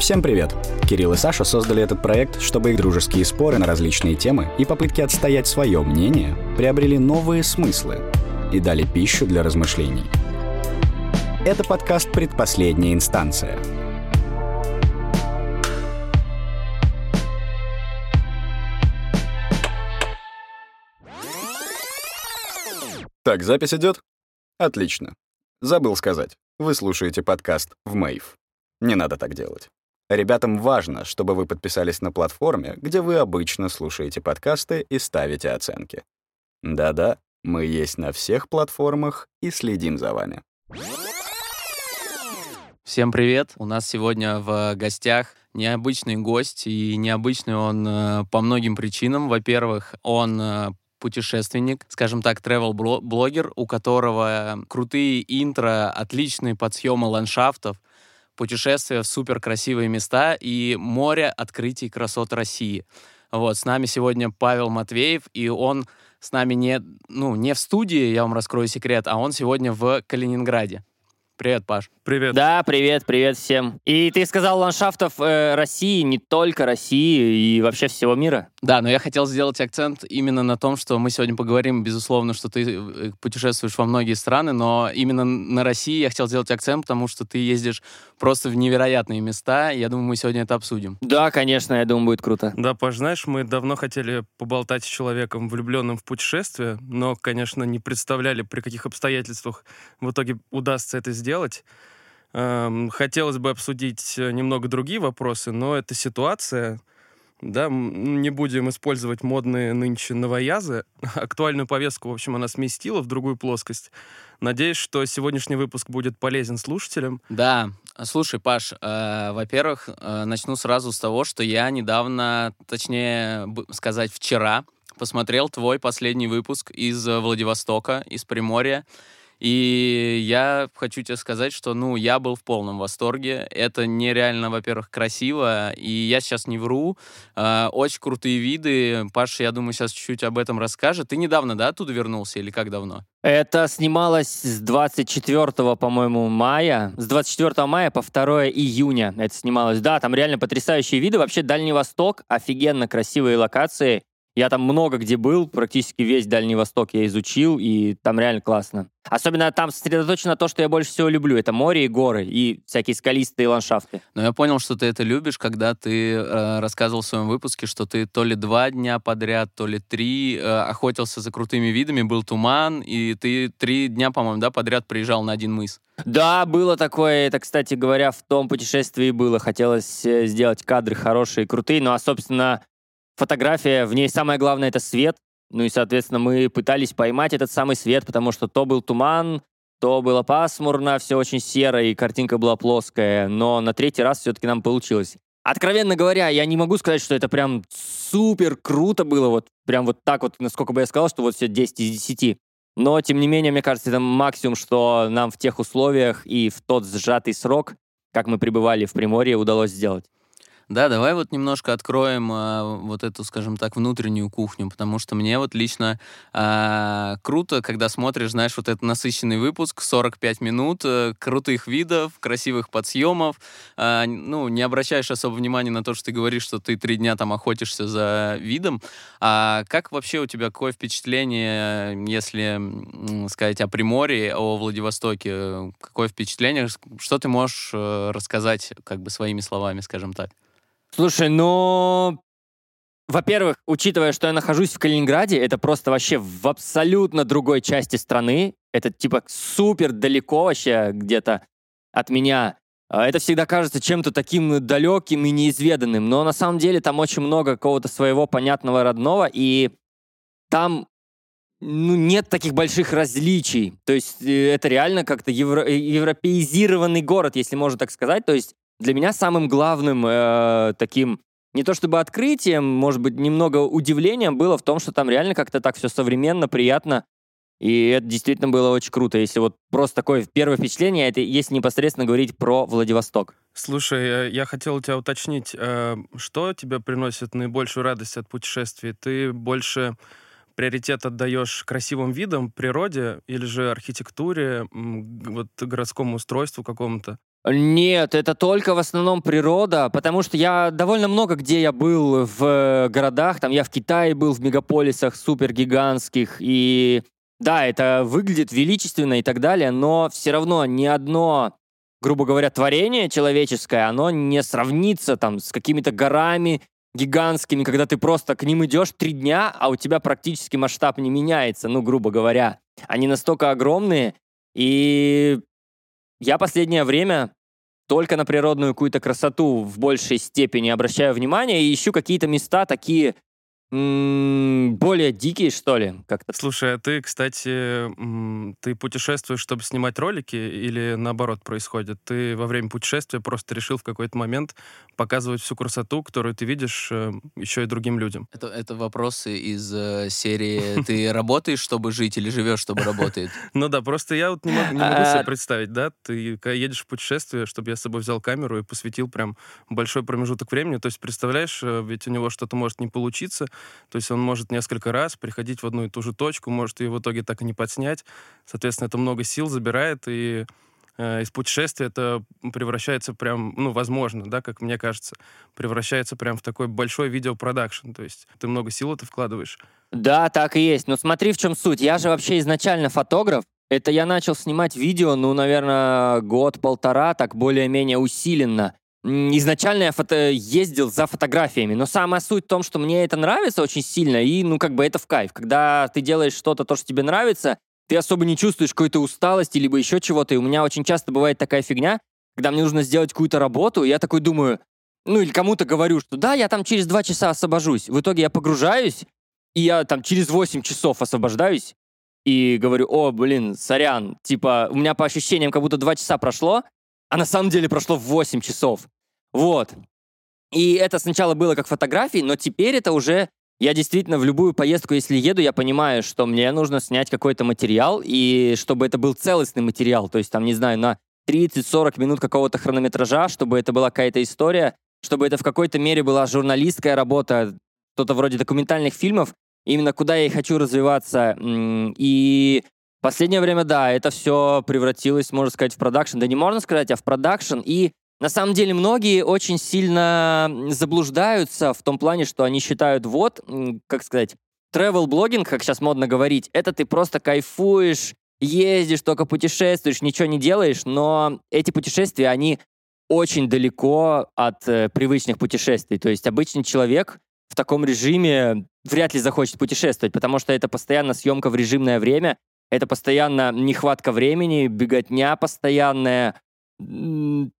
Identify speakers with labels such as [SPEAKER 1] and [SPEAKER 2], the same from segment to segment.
[SPEAKER 1] Всем привет! Кирилл и Саша создали этот проект, чтобы их дружеские споры на различные темы и попытки отстоять свое мнение приобрели новые смыслы и дали пищу для размышлений. Это подкаст «Предпоследняя инстанция». Так, запись идет? Отлично. Забыл сказать. Вы слушаете подкаст в Мэйв. Не надо так делать. Ребятам важно, чтобы вы подписались на платформе, где вы обычно слушаете подкасты и ставите оценки. Да-да, мы есть на всех платформах и следим за вами.
[SPEAKER 2] Всем привет! У нас сегодня в гостях необычный гость, и необычный он э, по многим причинам. Во-первых, он э, путешественник, скажем так, travel-блогер, у которого крутые интро, отличные подсъемы ландшафтов, путешествия в супер красивые места и море открытий красот России. Вот, с нами сегодня Павел Матвеев, и он с нами не, ну, не в студии, я вам раскрою секрет, а он сегодня в Калининграде. Привет, Паш.
[SPEAKER 3] Привет.
[SPEAKER 4] Да, привет, привет всем. И ты сказал ландшафтов э, России, не только России и вообще всего мира.
[SPEAKER 2] Да, но я хотел сделать акцент именно на том, что мы сегодня поговорим, безусловно, что ты э, путешествуешь во многие страны, но именно на России я хотел сделать акцент, потому что ты ездишь просто в невероятные места, и я думаю, мы сегодня это обсудим.
[SPEAKER 4] Да, конечно, я думаю, будет круто.
[SPEAKER 3] Да, Паш, знаешь, мы давно хотели поболтать с человеком, влюбленным в путешествие, но, конечно, не представляли, при каких обстоятельствах в итоге удастся это сделать. Эм, хотелось бы обсудить э, немного другие вопросы, но эта ситуация да, не будем использовать модные нынче новоязы. Актуальную повестку, в общем, она сместила в другую плоскость. Надеюсь, что сегодняшний выпуск будет полезен слушателям.
[SPEAKER 2] Да, слушай, Паш, э, во-первых, э, начну сразу с того, что я недавно, точнее сказать, вчера посмотрел твой последний выпуск из Владивостока, из Приморья. И я хочу тебе сказать, что, ну, я был в полном восторге. Это нереально, во-первых, красиво. И я сейчас не вру. Э, очень крутые виды. Паша, я думаю, сейчас чуть-чуть об этом расскажет. Ты недавно, да, оттуда вернулся или как давно?
[SPEAKER 4] Это снималось с 24, по-моему, мая. С 24 мая по 2 июня это снималось. Да, там реально потрясающие виды. Вообще Дальний Восток, офигенно красивые локации. Я там много где был, практически весь Дальний Восток я изучил, и там реально классно. Особенно там сосредоточено то, что я больше всего люблю. Это море и горы, и всякие скалистые ландшафты.
[SPEAKER 2] Но я понял, что ты это любишь, когда ты э, рассказывал в своем выпуске, что ты то ли два дня подряд, то ли три э, охотился за крутыми видами, был туман, и ты три дня, по-моему, да, подряд приезжал на один мыс.
[SPEAKER 4] Да, было такое. Это, кстати говоря, в том путешествии было. Хотелось э, сделать кадры хорошие, крутые. Ну, а, собственно, фотография, в ней самое главное — это свет. Ну и, соответственно, мы пытались поймать этот самый свет, потому что то был туман, то было пасмурно, все очень серо, и картинка была плоская. Но на третий раз все-таки нам получилось. Откровенно говоря, я не могу сказать, что это прям супер круто было, вот прям вот так вот, насколько бы я сказал, что вот все 10 из 10. Но, тем не менее, мне кажется, это максимум, что нам в тех условиях и в тот сжатый срок, как мы пребывали в Приморье, удалось сделать.
[SPEAKER 2] Да, давай вот немножко откроем э, вот эту, скажем так, внутреннюю кухню, потому что мне вот лично э, круто, когда смотришь, знаешь, вот этот насыщенный выпуск, 45 минут, э, крутых видов, красивых подсъемов, э, ну, не обращаешь особо внимания на то, что ты говоришь, что ты три дня там охотишься за видом, а как вообще у тебя, какое впечатление, если сказать о Приморье, о Владивостоке, какое впечатление, что ты можешь э, рассказать, как бы своими словами, скажем так?
[SPEAKER 4] Слушай, ну, во-первых, учитывая, что я нахожусь в Калининграде, это просто вообще в абсолютно другой части страны. Это типа супер далеко вообще где-то от меня. А это всегда кажется чем-то таким далеким и неизведанным. Но на самом деле там очень много какого-то своего понятного родного, и там ну, нет таких больших различий. То есть э, это реально как-то евро- э, европеизированный город, если можно так сказать. То есть для меня самым главным э, таким не то чтобы открытием, может быть, немного удивлением было в том, что там реально как-то так все современно, приятно. И это действительно было очень круто. Если вот просто такое первое впечатление, это если непосредственно говорить про Владивосток.
[SPEAKER 3] Слушай, э, я хотел у тебя уточнить, э, что тебе приносит наибольшую радость от путешествий? Ты больше приоритет отдаешь красивым видам, природе или же архитектуре, вот городскому устройству какому-то?
[SPEAKER 4] Нет, это только в основном природа, потому что я довольно много где я был в э, городах, там я в Китае был, в мегаполисах супергигантских, и да, это выглядит величественно и так далее, но все равно ни одно, грубо говоря, творение человеческое, оно не сравнится там с какими-то горами гигантскими, когда ты просто к ним идешь три дня, а у тебя практически масштаб не меняется, ну, грубо говоря. Они настолько огромные, и я последнее время только на природную какую-то красоту в большей степени обращаю внимание и ищу какие-то места такие более дикие, что ли, как-то.
[SPEAKER 3] Слушай, а ты, кстати, ты путешествуешь, чтобы снимать ролики, или наоборот происходит? Ты во время путешествия просто решил в какой-то момент показывать всю красоту, которую ты видишь э, еще и другим людям?
[SPEAKER 2] Это, это вопросы из э, серии «Ты работаешь, чтобы жить, или живешь, чтобы работать?»
[SPEAKER 3] Ну да, просто я вот не могу, себе а, представить, да, ты едешь в путешествие, чтобы я с собой взял камеру и посвятил прям большой промежуток времени, то есть представляешь, э, ведь у него что-то может не получиться, то есть он может несколько раз приходить в одну и ту же точку, может ее в итоге так и не подснять. Соответственно, это много сил забирает, и э, из путешествия это превращается прям, ну, возможно, да, как мне кажется, превращается прям в такой большой видеопродакшн. То есть ты много сил это вкладываешь.
[SPEAKER 4] Да, так и есть. Но смотри, в чем суть. Я же вообще изначально фотограф. Это я начал снимать видео, ну, наверное, год-полтора, так более-менее усиленно. Изначально я фото ездил за фотографиями, но самая суть в том, что мне это нравится очень сильно, и, ну, как бы это в кайф. Когда ты делаешь что-то, то, что тебе нравится, ты особо не чувствуешь какой-то усталости, либо еще чего-то. И у меня очень часто бывает такая фигня, когда мне нужно сделать какую-то работу, я такой думаю, ну, или кому-то говорю, что да, я там через два часа освобожусь. В итоге я погружаюсь, и я там через 8 часов освобождаюсь, и говорю, о, блин, сорян, типа, у меня по ощущениям как будто два часа прошло, а на самом деле прошло 8 часов. Вот. И это сначала было как фотографии, но теперь это уже я действительно в любую поездку, если еду, я понимаю, что мне нужно снять какой-то материал, и чтобы это был целостный материал, то есть там, не знаю, на 30-40 минут какого-то хронометража, чтобы это была какая-то история, чтобы это в какой-то мере была журналистская работа, что-то вроде документальных фильмов, именно куда я и хочу развиваться. И Последнее время, да, это все превратилось, можно сказать, в продакшн. Да не можно сказать, а в продакшн. И на самом деле многие очень сильно заблуждаются в том плане, что они считают, вот, как сказать, travel блогинг, как сейчас модно говорить, это ты просто кайфуешь, ездишь, только путешествуешь, ничего не делаешь, но эти путешествия, они очень далеко от э, привычных путешествий. То есть обычный человек в таком режиме вряд ли захочет путешествовать, потому что это постоянно съемка в режимное время, это постоянно нехватка времени, беготня постоянная. Ну,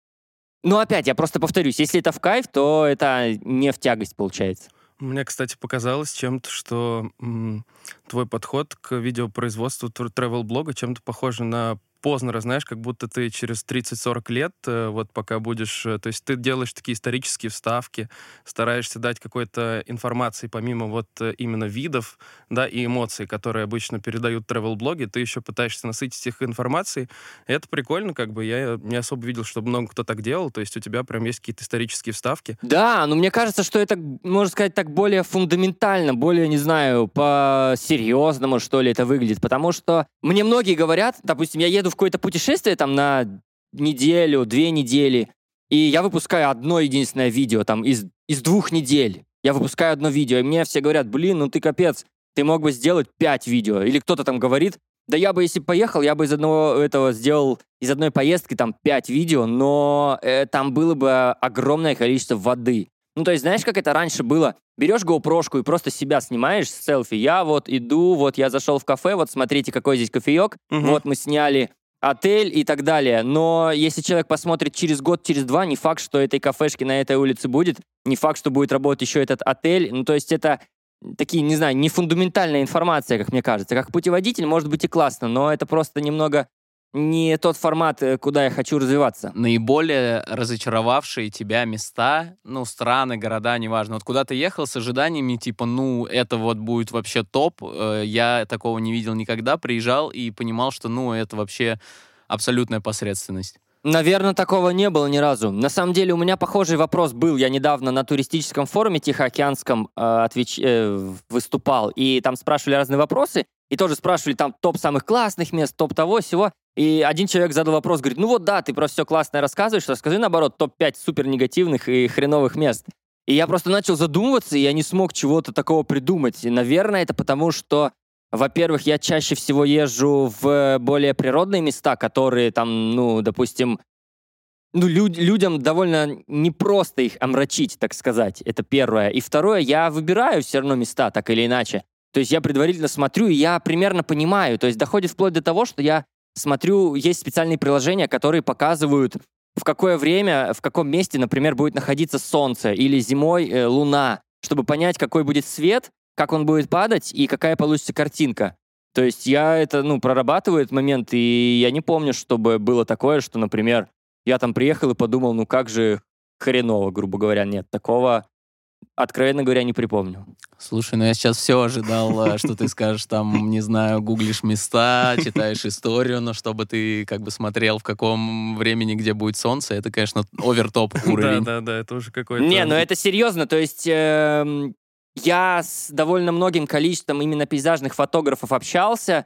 [SPEAKER 4] опять, я просто повторюсь, если это в кайф, то это не в тягость получается.
[SPEAKER 3] Мне, кстати, показалось чем-то, что м, твой подход к видеопроизводству travel-блога чем-то похож на Познера, знаешь, как будто ты через 30-40 лет, э, вот пока будешь, э, то есть ты делаешь такие исторические вставки, стараешься дать какой-то информации помимо вот э, именно видов, да, и эмоций, которые обычно передают travel-блоги, ты еще пытаешься насытить их информацией. Это прикольно, как бы я не особо видел, чтобы много кто так делал, то есть у тебя прям есть какие-то исторические вставки.
[SPEAKER 4] Да, но мне кажется, что это, можно сказать, так более фундаментально, более, не знаю, по-серьезному, что ли, это выглядит, потому что мне многие говорят, допустим, я еду в какое-то путешествие там на неделю, две недели, и я выпускаю одно единственное видео там из, из двух недель. Я выпускаю одно видео, и мне все говорят, блин, ну ты капец, ты мог бы сделать пять видео. Или кто-то там говорит, да я бы, если поехал, я бы из одного этого сделал, из одной поездки там пять видео, но э, там было бы огромное количество воды. Ну, то есть, знаешь, как это раньше было? Берешь GoPro и просто себя снимаешь с селфи. Я вот иду, вот я зашел в кафе, вот смотрите, какой здесь кофеек. Угу. Вот мы сняли отель и так далее. Но если человек посмотрит через год, через два, не факт, что этой кафешки на этой улице будет, не факт, что будет работать еще этот отель. Ну, то есть это такие, не знаю, не фундаментальная информация, как мне кажется. Как путеводитель может быть и классно, но это просто немного не тот формат, э, куда я хочу развиваться.
[SPEAKER 2] Наиболее разочаровавшие тебя места, ну, страны, города, неважно. Вот куда ты ехал с ожиданиями, типа, ну, это вот будет вообще топ. Э, я такого не видел никогда. Приезжал и понимал, что, ну, это вообще абсолютная посредственность.
[SPEAKER 4] Наверное, такого не было ни разу. На самом деле, у меня похожий вопрос был. Я недавно на туристическом форуме Тихоокеанском э, отвеч... э, выступал, и там спрашивали разные вопросы. И тоже спрашивали там топ самых классных мест, топ того, всего. И один человек задал вопрос, говорит, ну вот да, ты просто все классное рассказываешь, расскажи наоборот топ-5 супер негативных и хреновых мест. И я просто начал задумываться, и я не смог чего-то такого придумать. И, наверное, это потому, что, во-первых, я чаще всего езжу в более природные места, которые там, ну, допустим, ну, люд, людям довольно непросто их омрачить, так сказать. Это первое. И второе, я выбираю все равно места, так или иначе. То есть я предварительно смотрю, и я примерно понимаю. То есть доходит вплоть до того, что я смотрю, есть специальные приложения, которые показывают, в какое время, в каком месте, например, будет находиться Солнце или зимой э, Луна, чтобы понять, какой будет свет, как он будет падать и какая получится картинка. То есть я это, ну, прорабатываю этот момент, и я не помню, чтобы было такое, что, например, я там приехал и подумал, ну как же хреново, грубо говоря, нет. Такого Откровенно говоря, не припомню.
[SPEAKER 2] Слушай, ну я сейчас все ожидал, э, что ты скажешь, там, не знаю, гуглишь места, читаешь историю, но чтобы ты как бы смотрел, в каком времени, где будет солнце, это, конечно, овертоп уровень.
[SPEAKER 3] Да, да, да, это уже какой-то...
[SPEAKER 4] Не, ну это серьезно, то есть эм, я с довольно многим количеством именно пейзажных фотографов общался,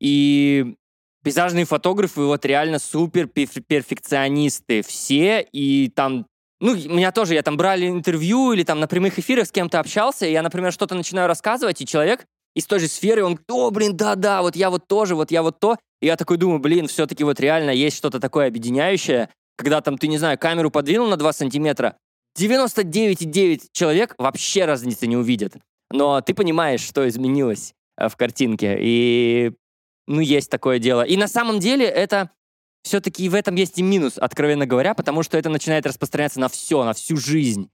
[SPEAKER 4] и пейзажные фотографы вот реально супер перфекционисты все, и там ну, меня тоже, я там брали интервью или там на прямых эфирах с кем-то общался, и я, например, что-то начинаю рассказывать, и человек из той же сферы, он, о, блин, да-да, вот я вот тоже, вот я вот то. И я такой думаю, блин, все-таки вот реально есть что-то такое объединяющее, когда там, ты, не знаю, камеру подвинул на 2 сантиметра, 99,9 человек вообще разницы не увидят. Но ты понимаешь, что изменилось э, в картинке. И, ну, есть такое дело. И на самом деле это все-таки в этом есть и минус, откровенно говоря, потому что это начинает распространяться на все, на всю жизнь.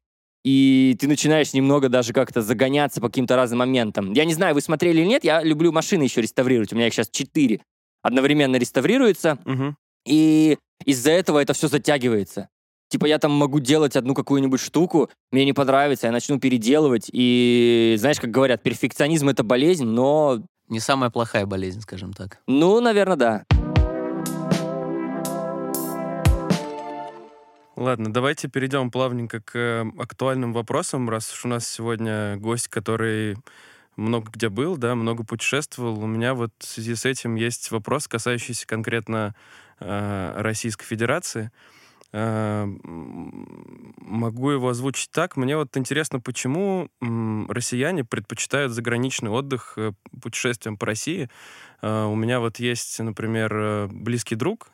[SPEAKER 4] И ты начинаешь немного даже как-то загоняться по каким-то разным моментам. Я не знаю, вы смотрели или нет, я люблю машины еще реставрировать. У меня их сейчас четыре. Одновременно реставрируются.
[SPEAKER 3] Угу.
[SPEAKER 4] И из-за этого это все затягивается. Типа я там могу делать одну какую-нибудь штуку, мне не понравится, я начну переделывать. И знаешь, как говорят, перфекционизм — это болезнь, но...
[SPEAKER 2] Не самая плохая болезнь, скажем так.
[SPEAKER 4] Ну, наверное, да.
[SPEAKER 3] Ладно, давайте перейдем плавненько к э, актуальным вопросам, раз уж у нас сегодня гость, который много где был, да, много путешествовал. У меня вот в связи с этим есть вопрос, касающийся конкретно э, Российской Федерации. Э, могу его озвучить так. Мне вот интересно, почему россияне предпочитают заграничный отдых э, путешествием по России. Э, у меня вот есть, например, э, близкий друг,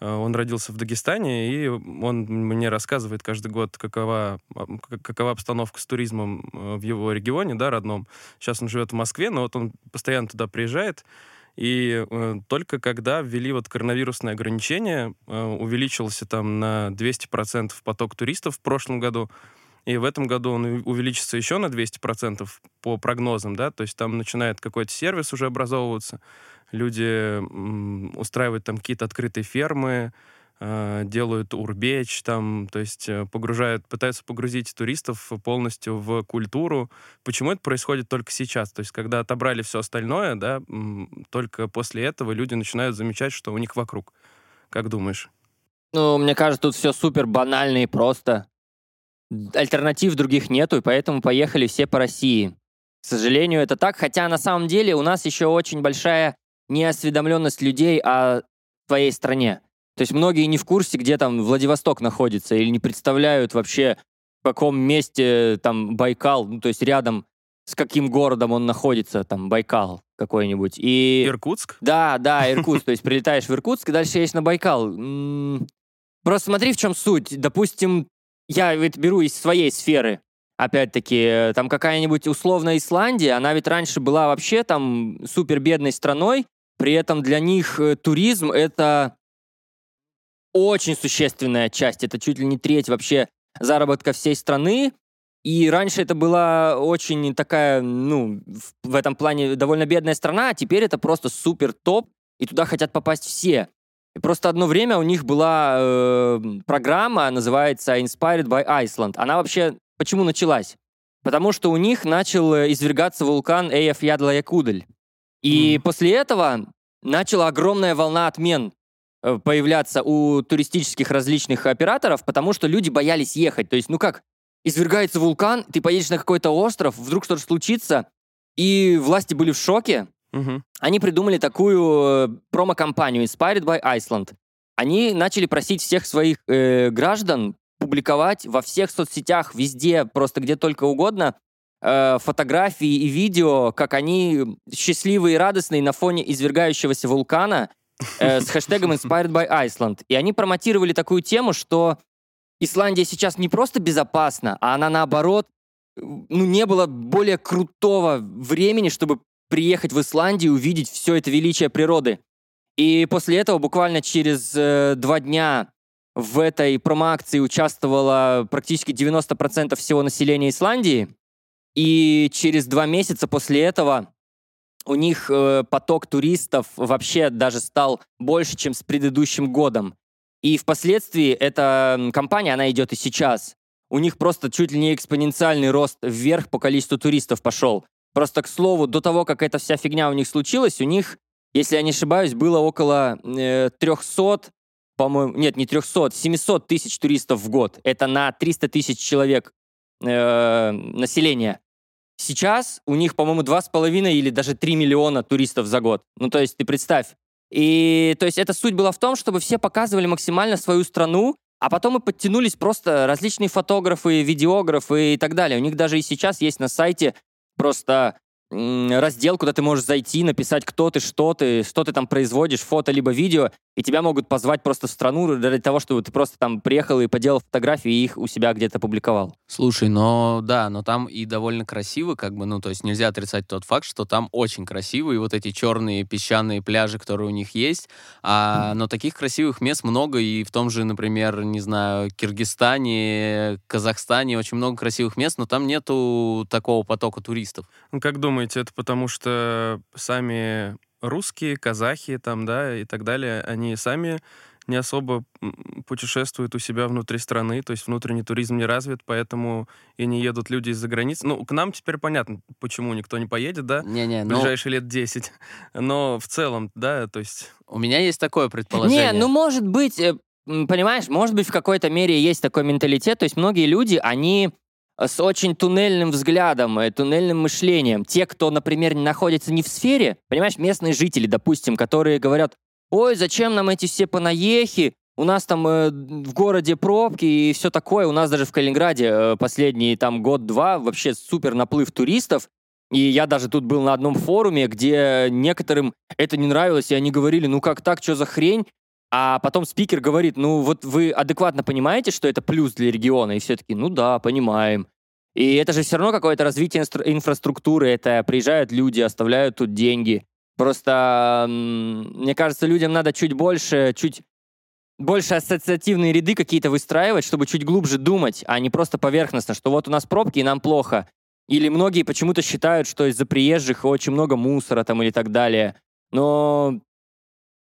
[SPEAKER 3] он родился в Дагестане, и он мне рассказывает каждый год, какова, какова обстановка с туризмом э, в его регионе, да, родном. Сейчас он живет в Москве, но вот он постоянно туда приезжает. И э, только когда ввели вот коронавирусные ограничения, э, увеличился там на 200% поток туристов в прошлом году, и в этом году он увеличится еще на 200% по прогнозам, да, то есть там начинает какой-то сервис уже образовываться, люди устраивают там какие-то открытые фермы, а, делают урбеч, там, то есть э, погружают, пытаются погрузить туристов полностью в культуру. Почему это происходит только сейчас? То есть когда отобрали все остальное, да, только после этого люди начинают замечать, что у них вокруг. Как думаешь?
[SPEAKER 4] Ну, мне кажется, тут все супер банально и просто. Альтернатив других нету, и поэтому поехали все по России. К сожалению, это так, хотя на самом деле у нас еще очень большая неосведомленность людей о твоей стране. То есть многие не в курсе, где там Владивосток находится, или не представляют вообще, в каком месте там Байкал, ну, то есть рядом с каким городом он находится, там Байкал какой-нибудь. И...
[SPEAKER 3] Иркутск?
[SPEAKER 4] Да, да, Иркутск. То есть прилетаешь в Иркутск, и дальше едешь на Байкал. Просто смотри, в чем суть. Допустим, я ведь беру из своей сферы опять-таки, там какая-нибудь условная Исландия, она ведь раньше была вообще там супер бедной страной, при этом для них э, туризм — это очень существенная часть, это чуть ли не треть вообще заработка всей страны. И раньше это была очень такая, ну, в этом плане довольно бедная страна, а теперь это просто супер топ, и туда хотят попасть все. И просто одно время у них была э, программа, называется Inspired by Iceland. Она вообще почему началась? Потому что у них начал э, извергаться вулкан Эйяф-Ядла-Якудль. И mm. после этого начала огромная волна отмен э, появляться у туристических различных операторов, потому что люди боялись ехать. То есть, ну как, извергается вулкан, ты поедешь на какой-то остров, вдруг что-то случится, и власти были в шоке,
[SPEAKER 3] Мгм.
[SPEAKER 4] они придумали такую э, промо-компанию Inspired by Iceland. Они начали просить всех своих э, граждан публиковать во всех соцсетях, везде, просто где только угодно, э, фотографии и видео, как они счастливые и радостные на фоне извергающегося вулкана э, с хэштегом Inspired by Iceland. И они промотировали такую тему, что Исландия сейчас не просто безопасна, а она наоборот, ну, не было более крутого времени, чтобы приехать в Исландию и увидеть все это величие природы. И после этого буквально через э, два дня в этой промо-акции участвовало практически 90% всего населения Исландии. И через два месяца после этого у них э, поток туристов вообще даже стал больше, чем с предыдущим годом. И впоследствии эта компания, она идет и сейчас. У них просто чуть ли не экспоненциальный рост вверх по количеству туристов пошел. Просто, к слову, до того, как эта вся фигня у них случилась, у них, если я не ошибаюсь, было около э, 300, по-моему, нет, не 300, 700 тысяч туристов в год. Это на 300 тысяч человек э, населения. Сейчас у них, по-моему, 2,5 или даже 3 миллиона туристов за год. Ну, то есть ты представь. И то есть эта суть была в том, чтобы все показывали максимально свою страну, а потом и подтянулись просто различные фотографы, видеографы и так далее. У них даже и сейчас есть на сайте просто раздел, куда ты можешь зайти, написать, кто ты, что ты, что ты там производишь, фото либо видео, и тебя могут позвать просто в страну для того, чтобы ты просто там приехал и поделал фотографии и их у себя где-то публиковал.
[SPEAKER 2] Слушай, но да, но там и довольно красиво, как бы, ну, то есть нельзя отрицать тот факт, что там очень красиво, и вот эти черные песчаные пляжи, которые у них есть, а, но таких красивых мест много, и в том же, например, не знаю, Киргизстане, Казахстане очень много красивых мест, но там нету такого потока туристов.
[SPEAKER 3] Ну, как думаете, это потому что сами русские, казахи там, да, и так далее, они сами не особо путешествуют у себя внутри страны, то есть внутренний туризм не развит, поэтому и не едут люди из-за границы. Ну, к нам теперь понятно, почему никто не поедет, да,
[SPEAKER 2] Не-не, ну,
[SPEAKER 3] ближайшие лет 10. Но в целом, да, то есть...
[SPEAKER 2] у меня есть такое предположение.
[SPEAKER 4] Не, ну может быть, э, понимаешь, может быть в какой-то мере есть такой менталитет, то есть многие люди, они с очень туннельным взглядом, э, туннельным мышлением. Те, кто, например, находится не в сфере, понимаешь, местные жители, допустим, которые говорят, ой, зачем нам эти все понаехи, у нас там э, в городе пробки и все такое. У нас даже в Калининграде э, последний там год-два вообще супер наплыв туристов. И я даже тут был на одном форуме, где некоторым это не нравилось, и они говорили, ну как так, что за хрень? А потом спикер говорит, ну вот вы адекватно понимаете, что это плюс для региона? И все таки ну да, понимаем. И это же все равно какое-то развитие инфраструктуры, это приезжают люди, оставляют тут деньги. Просто, мне кажется, людям надо чуть больше, чуть больше ассоциативные ряды какие-то выстраивать, чтобы чуть глубже думать, а не просто поверхностно, что вот у нас пробки и нам плохо. Или многие почему-то считают, что из-за приезжих очень много мусора там или так далее. Но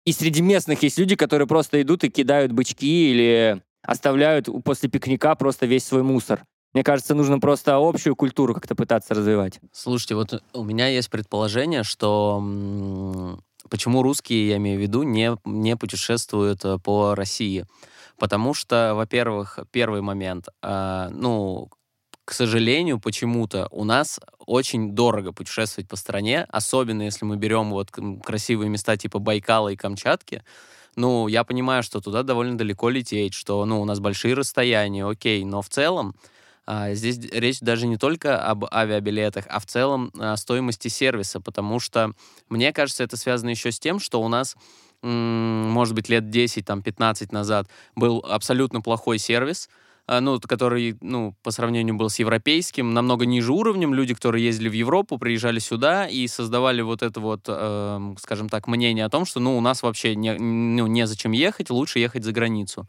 [SPEAKER 4] и среди местных есть люди, которые просто идут и кидают бычки или оставляют после пикника просто весь свой мусор. Мне кажется, нужно просто общую культуру как-то пытаться развивать.
[SPEAKER 2] Слушайте, вот у меня есть предположение, что почему русские, я имею в виду, не, не путешествуют э, по России. Потому что, во-первых, первый момент, а, ну, к сожалению, почему-то у нас очень дорого путешествовать по стране, особенно если мы берем вот красивые места типа Байкала и Камчатки. Ну, я понимаю, что туда довольно далеко лететь, что, ну, у нас большие расстояния, окей, но в целом а, здесь речь даже не только об авиабилетах, а в целом о стоимости сервиса, потому что, мне кажется, это связано еще с тем, что у нас, может быть, лет 10, там, 15 назад был абсолютно плохой сервис, а, ну, т- который, ну, по сравнению был с европейским, намного ниже уровнем. Люди, которые ездили в Европу, приезжали сюда и создавали вот это вот, эм, скажем так, мнение о том, что, ну, у нас вообще не, ну, незачем ехать, лучше ехать за границу.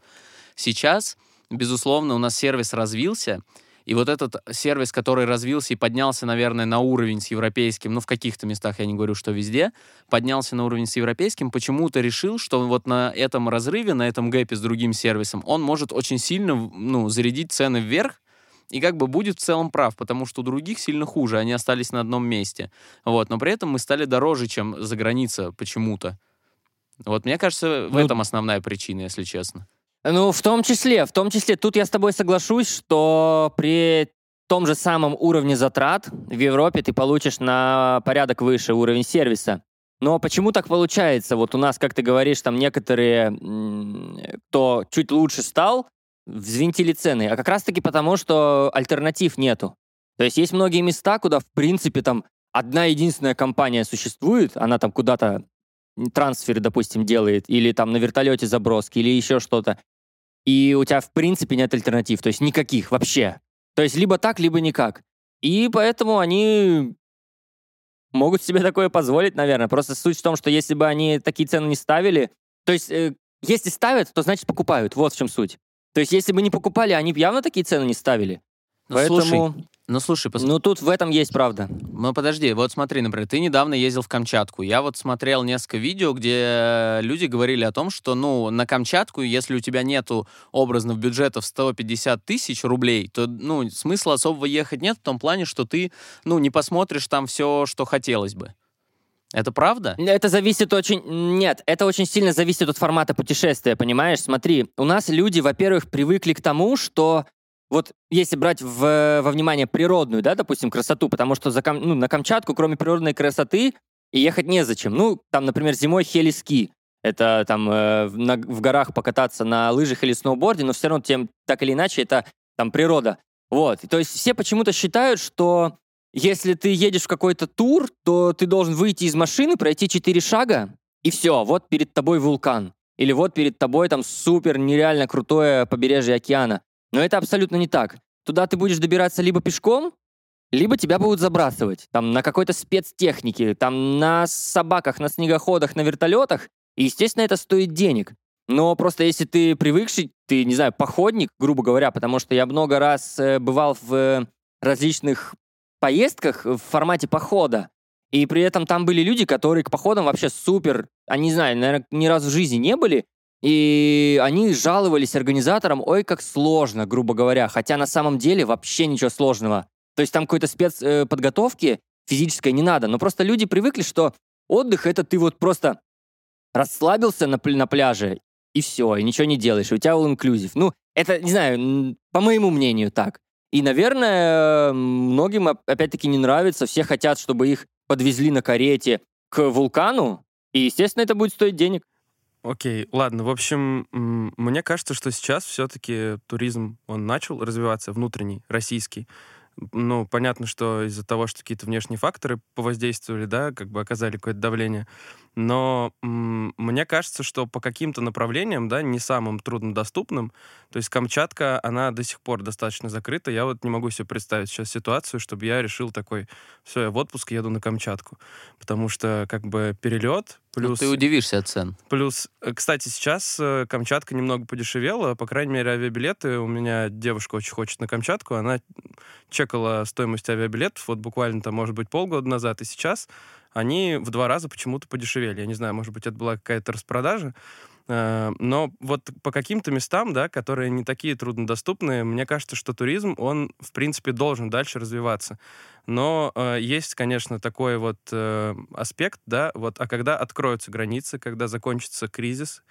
[SPEAKER 2] Сейчас, безусловно, у нас сервис развился, и вот этот сервис, который развился и поднялся, наверное, на уровень с европейским, ну, в каких-то местах, я не говорю, что везде, поднялся на уровень с европейским, почему-то решил, что вот на этом разрыве, на этом гэпе с другим сервисом, он может очень сильно, ну, зарядить цены вверх, и как бы будет в целом прав, потому что у других сильно хуже, они остались на одном месте. Вот, но при этом мы стали дороже, чем за граница почему-то. Вот, мне кажется, в
[SPEAKER 4] Ну,
[SPEAKER 2] этом основная причина, если честно.
[SPEAKER 4] Ну, в том числе, в том числе, тут я с тобой соглашусь, что при том же самом уровне затрат в Европе ты получишь на порядок выше уровень сервиса. Но почему так получается? Вот у нас, как ты говоришь, там некоторые, кто чуть лучше стал, взвинтили цены. А как раз-таки потому, что альтернатив нету. То есть есть многие места, куда, в принципе, там одна единственная компания существует, она там куда-то трансфер, допустим, делает, или там на вертолете заброски, или еще что-то. И у тебя, в принципе, нет альтернатив, то есть никаких вообще. То есть либо так, либо никак. И поэтому они могут себе такое позволить, наверное. Просто суть в том, что если бы они такие цены не ставили, то есть э, если ставят, то значит покупают. Вот в чем суть. То есть если бы не покупали, они явно такие цены не ставили.
[SPEAKER 2] Ну,
[SPEAKER 4] Поэтому...
[SPEAKER 2] слушай, ну слушай, пос...
[SPEAKER 4] Ну тут в этом есть правда.
[SPEAKER 2] Ну подожди, вот смотри, например, ты недавно ездил в Камчатку. Я вот смотрел несколько видео, где люди говорили о том, что, ну, на Камчатку, если у тебя нету образных бюджетов 150 тысяч рублей, то, ну, смысла особого ехать нет в том плане, что ты, ну, не посмотришь там все, что хотелось бы. Это правда?
[SPEAKER 4] Это зависит очень... Нет, это очень сильно зависит от формата путешествия, понимаешь? Смотри, у нас люди, во-первых, привыкли к тому, что вот если брать в, во внимание природную, да, допустим, красоту, потому что за, ну, на Камчатку, кроме природной красоты, ехать незачем. Ну, там, например, зимой хелиски. Это там э, на, в горах покататься на лыжах или сноуборде, но все равно тем, так или иначе это там природа. Вот. То есть все почему-то считают, что если ты едешь в какой-то тур, то ты должен выйти из машины, пройти четыре шага, и все, вот перед тобой вулкан. Или вот перед тобой там супер нереально крутое побережье океана. Но это абсолютно не так. Туда ты будешь добираться либо пешком, либо тебя будут забрасывать. Там на какой-то спецтехнике, там на собаках, на снегоходах, на вертолетах. И, естественно, это стоит денег. Но просто если ты привыкший, ты, не знаю, походник, грубо говоря, потому что я много раз э, бывал в э, различных поездках в формате похода, и при этом там были люди, которые к походам вообще супер, они, не знаю, наверное, ни разу в жизни не были, и они жаловались организаторам, ой, как сложно, грубо говоря, хотя на самом деле вообще ничего сложного. То есть там какой-то спецподготовки э, физической не надо, но просто люди привыкли, что отдых — это ты вот просто расслабился на, на пляже, и все, и ничего не делаешь, у тебя all inclusive. Ну, это, не знаю, по моему мнению так. И, наверное, многим опять-таки не нравится, все хотят, чтобы их подвезли на карете к вулкану, и, естественно, это будет стоить денег.
[SPEAKER 3] Окей, ладно. В общем, мне кажется, что сейчас все-таки туризм, он начал развиваться, внутренний, российский. Ну, понятно, что из-за того, что какие-то внешние факторы повоздействовали, да, как бы оказали какое-то давление. Но мне кажется, что по каким-то направлениям, да, не самым труднодоступным, то есть Камчатка, она до сих пор достаточно закрыта. Я вот не могу себе представить сейчас ситуацию, чтобы я решил такой, все, я в отпуск еду на Камчатку. Потому что как бы перелет,
[SPEAKER 2] Плюс, ну, ты удивишься от цен.
[SPEAKER 3] Плюс, э, кстати, сейчас э, Камчатка немного подешевела. По крайней мере, авиабилеты. У меня девушка очень хочет на Камчатку. Она чекала стоимость авиабилетов вот буквально там, может быть, полгода назад. И сейчас они в два раза почему-то подешевели. Я не знаю, может быть, это была какая-то распродажа. Э, но вот по каким-то местам, да, которые не такие труднодоступные, мне кажется, что туризм, он, в принципе, должен дальше развиваться. Но э, есть, конечно, такой вот э, аспект, да, вот, а когда откроются границы, когда закончится кризис,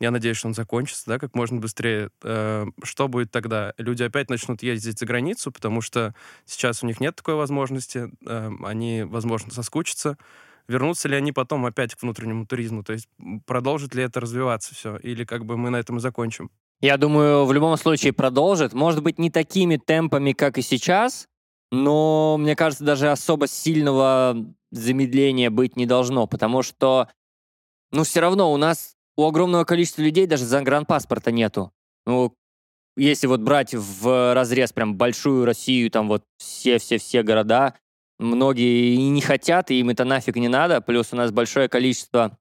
[SPEAKER 3] я надеюсь, что он закончится, да, как можно быстрее. Э, что будет тогда? Люди опять начнут ездить за границу, потому что сейчас у них нет такой возможности. Э, они, возможно, соскучатся. Вернутся ли они потом опять к внутреннему туризму? То есть продолжит ли это развиваться все? Или как бы мы на этом и закончим?
[SPEAKER 4] Я думаю, в любом случае продолжит. Может быть, не такими темпами, как и сейчас, но, мне кажется, даже особо сильного замедления быть не должно, потому что, ну, все равно у нас у огромного количества людей даже загранпаспорта нету. Ну, если вот брать в разрез прям большую Россию, там вот все-все-все города, многие и не хотят, и им это нафиг не надо. Плюс у нас большое количество,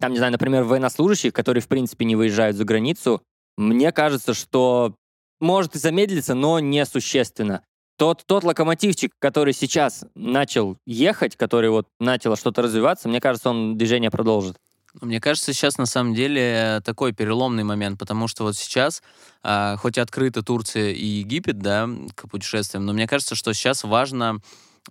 [SPEAKER 4] там, не знаю, например, военнослужащих, которые, в принципе, не выезжают за границу. Мне кажется, что может и замедлиться, но не существенно. Тот, тот локомотивчик, который сейчас начал ехать, который вот начал что-то развиваться, мне кажется, он движение продолжит.
[SPEAKER 2] Мне кажется, сейчас на самом деле такой переломный момент, потому что вот сейчас, э, хоть открыта Турция и Египет, да, к путешествиям, но мне кажется, что сейчас важно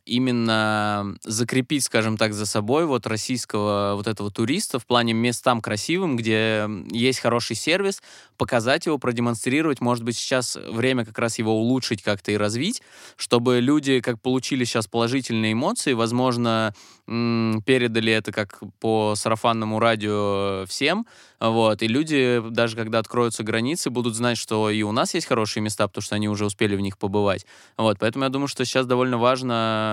[SPEAKER 2] именно закрепить, скажем так, за собой вот российского вот этого туриста в плане мест там красивым, где есть хороший сервис, показать его, продемонстрировать. Может быть, сейчас время как раз его улучшить как-то и развить, чтобы люди как получили сейчас положительные эмоции, возможно, передали это как по сарафанному радио всем, вот, и люди, даже когда откроются границы, будут знать, что и у нас есть хорошие места, потому что они уже успели в них побывать. Вот, поэтому я думаю, что сейчас довольно важно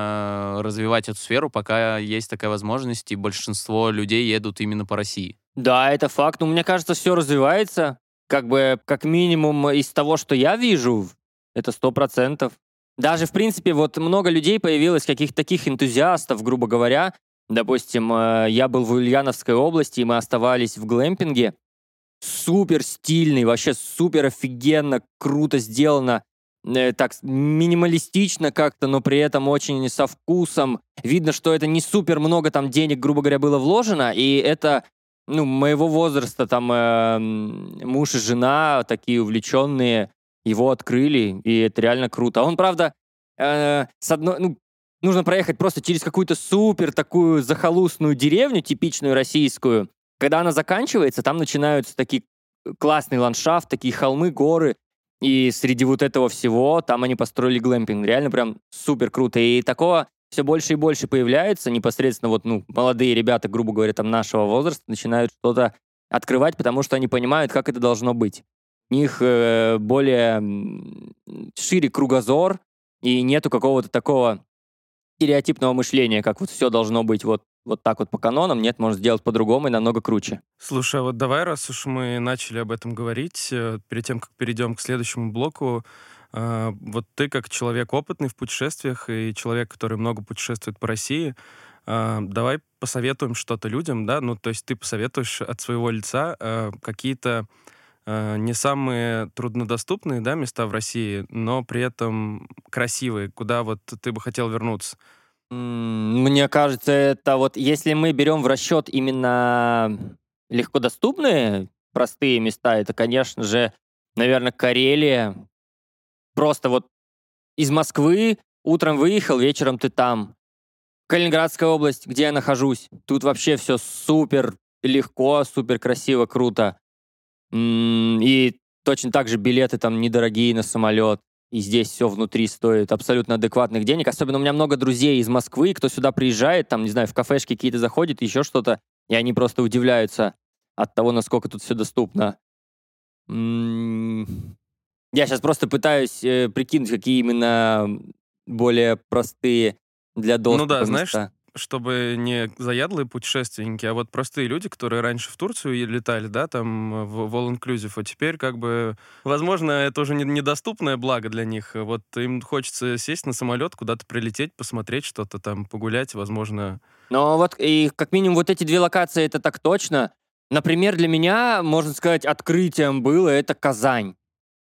[SPEAKER 2] развивать эту сферу, пока есть такая возможность, и большинство людей едут именно по России.
[SPEAKER 4] Да, это факт. Но мне кажется, все развивается. Как бы, как минимум, из того, что я вижу, это сто процентов. Даже, в принципе, вот много людей появилось, каких-то таких энтузиастов, грубо говоря. Допустим, э, я был в Ульяновской области, и мы оставались в глэмпинге. Супер стильный, вообще супер офигенно, круто сделано. Э, так минималистично как-то, но при этом очень со вкусом. Видно, что это не супер много там денег, грубо говоря, было вложено, и это ну, моего возраста, там, э, муж и жена такие увлеченные, его открыли, и это реально круто. Он, правда, э, с одной, ну, нужно проехать просто через какую-то супер такую захолустную деревню, типичную российскую. Когда она заканчивается, там начинаются такие классный ландшафт, такие холмы, горы, и среди вот этого всего там они построили глэмпинг. Реально прям супер круто. И такого все больше и больше появляется. Непосредственно вот, ну, молодые ребята, грубо говоря, там нашего возраста, начинают что-то открывать, потому что они понимают, как это должно быть у них э, более шире кругозор, и нету какого-то такого стереотипного мышления, как вот все должно быть вот, вот так вот по канонам. Нет, можно сделать по-другому и намного круче.
[SPEAKER 3] Слушай, а вот давай, раз уж мы начали об этом говорить, э, перед тем, как перейдем к следующему блоку, э, вот ты как человек опытный в путешествиях и человек, который много путешествует по России, э, давай посоветуем что-то людям, да, ну, то есть ты посоветуешь от своего лица какие-то не самые труднодоступные да, места в России, но при этом красивые, куда вот ты бы хотел вернуться?
[SPEAKER 4] Мне кажется, это вот если мы берем в расчет именно легкодоступные, простые места, это, конечно же, наверное, Карелия. Просто вот из Москвы утром выехал, вечером ты там. Калининградская область, где я нахожусь, тут вообще все супер легко, супер красиво, круто. И точно так же билеты там недорогие на самолет. И здесь все внутри стоит абсолютно адекватных денег. Особенно у меня много друзей из Москвы, кто сюда приезжает, там, не знаю, в кафешки какие-то заходит, еще что-то, и они просто удивляются от того, насколько тут все доступно. Я сейчас просто пытаюсь э, прикинуть, какие именно более простые для доступа
[SPEAKER 3] Ну да,
[SPEAKER 4] места.
[SPEAKER 3] знаешь, чтобы не заядлые путешественники, а вот простые люди, которые раньше в Турцию летали, да, там в All Inclusive, а теперь как бы, возможно, это уже недоступное благо для них. Вот им хочется сесть на самолет, куда-то прилететь, посмотреть что-то там, погулять, возможно.
[SPEAKER 4] Но вот и как минимум вот эти две локации, это так точно. Например, для меня, можно сказать, открытием было это Казань.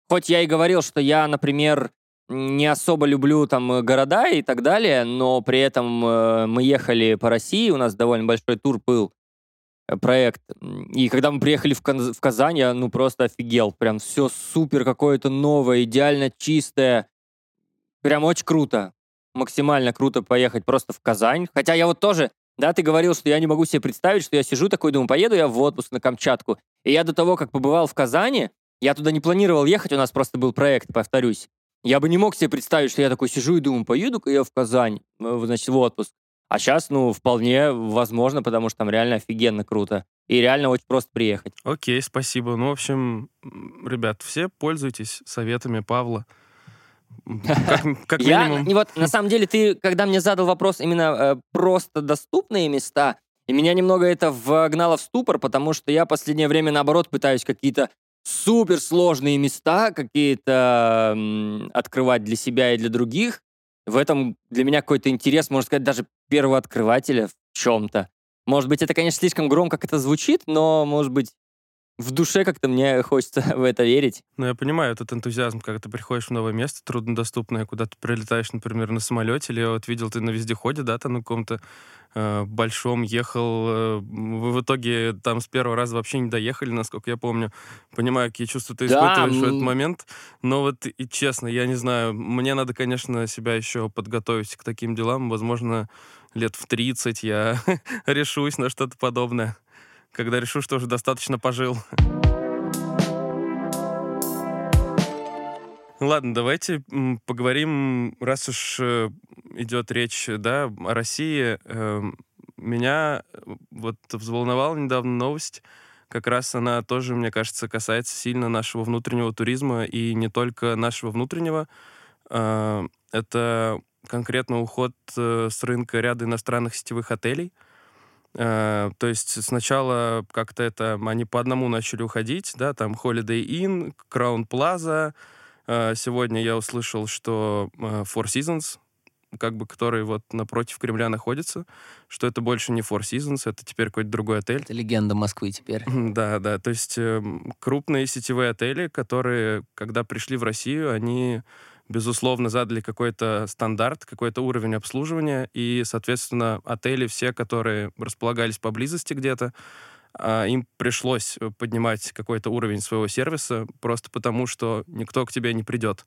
[SPEAKER 4] Хоть я и говорил, что я, например, не особо люблю там э, города и так далее, но при этом э, мы ехали по России, у нас довольно большой тур был, э, проект. И когда мы приехали в, Каз в Казань, я ну просто офигел. Прям все супер какое-то новое, идеально чистое. Прям очень круто. Максимально круто поехать просто в Казань. Хотя я вот тоже, да, ты говорил, что я не могу себе представить, что я сижу такой, думаю, поеду я в отпуск на Камчатку. И я до того, как побывал в Казани, я туда не планировал ехать, у нас просто был проект, повторюсь. Я бы не мог себе представить, что я такой сижу и думаю, поеду-ка я в Казань, э, значит, в отпуск. А сейчас, ну, вполне возможно, потому что там реально офигенно круто. И реально очень просто приехать.
[SPEAKER 3] Окей, спасибо. Ну, в общем, ребят, все пользуйтесь советами Павла.
[SPEAKER 4] Как, как минимум. Я, вот, на самом деле, ты, когда мне задал вопрос именно э, просто доступные места, и меня немного это вогнало в ступор, потому что я последнее время, наоборот, пытаюсь какие-то суперсложные места какие-то открывать для себя и для других. В этом для меня какой-то интерес, можно сказать, даже первого открывателя в чем-то. Может быть, это, конечно, слишком громко как это звучит, но, может быть, в душе как-то мне хочется в это верить.
[SPEAKER 3] Ну, я понимаю этот энтузиазм, когда ты приходишь в новое место, труднодоступное, куда ты прилетаешь, например, на самолете, или вот видел ты на вездеходе, да, там на каком-то э, большом ехал. Э, в итоге там с первого раза вообще не доехали, насколько я помню. Понимаю, какие чувства ты да, испытываешь ну... в этот момент. Но вот и честно, я не знаю, мне надо, конечно, себя еще подготовить к таким делам. Возможно, лет в 30 я решусь на что-то подобное когда решу, что уже достаточно пожил. Ладно, давайте поговорим, раз уж э, идет речь, да, о России. э, меня э, вот взволновала недавно новость. Как раз она тоже, мне кажется, касается сильно нашего внутреннего туризма и не только нашего внутреннего. Э, это конкретно уход э, с рынка ряда иностранных сетевых отелей. Э, То есть сначала как-то это они по одному начали уходить, да, там Holiday Inn, Crown Plaza. Э, Сегодня я услышал, что э, Four Seasons, как бы который вот напротив Кремля находится, что это больше не Four Seasons, это теперь какой-то другой отель.
[SPEAKER 2] Это легенда Москвы теперь.
[SPEAKER 3] Да, да. То есть эм, крупные сетевые отели, которые, когда пришли в Россию, они, безусловно, задали какой-то стандарт, какой-то уровень обслуживания, и, соответственно, отели все, которые располагались поблизости где-то, а, им пришлось поднимать какой-то уровень своего сервиса, просто потому что никто к тебе не придет.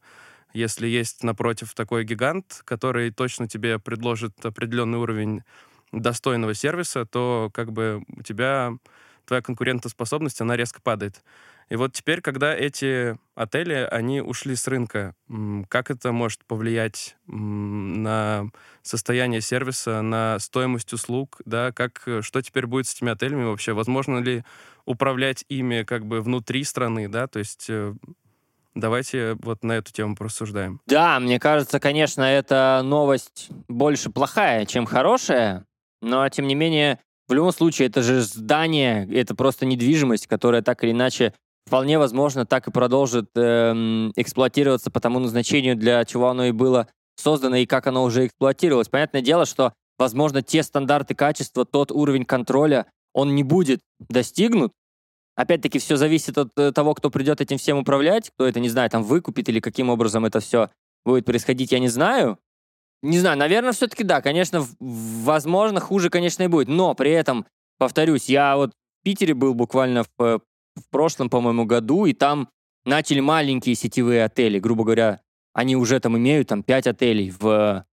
[SPEAKER 3] Если есть напротив такой гигант, который точно тебе предложит определенный уровень достойного сервиса, то как бы у тебя твоя конкурентоспособность, она резко падает. И вот теперь, когда эти отели, они ушли с рынка, как это может повлиять на состояние сервиса, на стоимость услуг, да, как, что теперь будет с этими отелями вообще? Возможно ли управлять ими как бы внутри страны, да, то есть э, давайте вот на эту тему порассуждаем.
[SPEAKER 4] Да, мне кажется, конечно, эта новость больше плохая, чем хорошая, но, тем не менее, в любом случае, это же здание, это просто недвижимость, которая так или иначе вполне возможно так и продолжит эм, эксплуатироваться по тому назначению, для чего оно и было создано, и как оно уже эксплуатировалось. Понятное дело, что, возможно, те стандарты качества, тот уровень контроля, он не будет достигнут, Опять-таки, все зависит от э, того, кто придет этим всем управлять, кто это, не знаю, там выкупит или каким образом это все будет происходить, я не знаю. Не знаю, наверное, все-таки да, конечно, возможно, хуже, конечно, и будет. Но при этом, повторюсь, я вот в Питере был буквально в, э, в прошлом, по-моему, году, и там начали маленькие сетевые отели, грубо говоря, они уже там имеют там 5 отелей в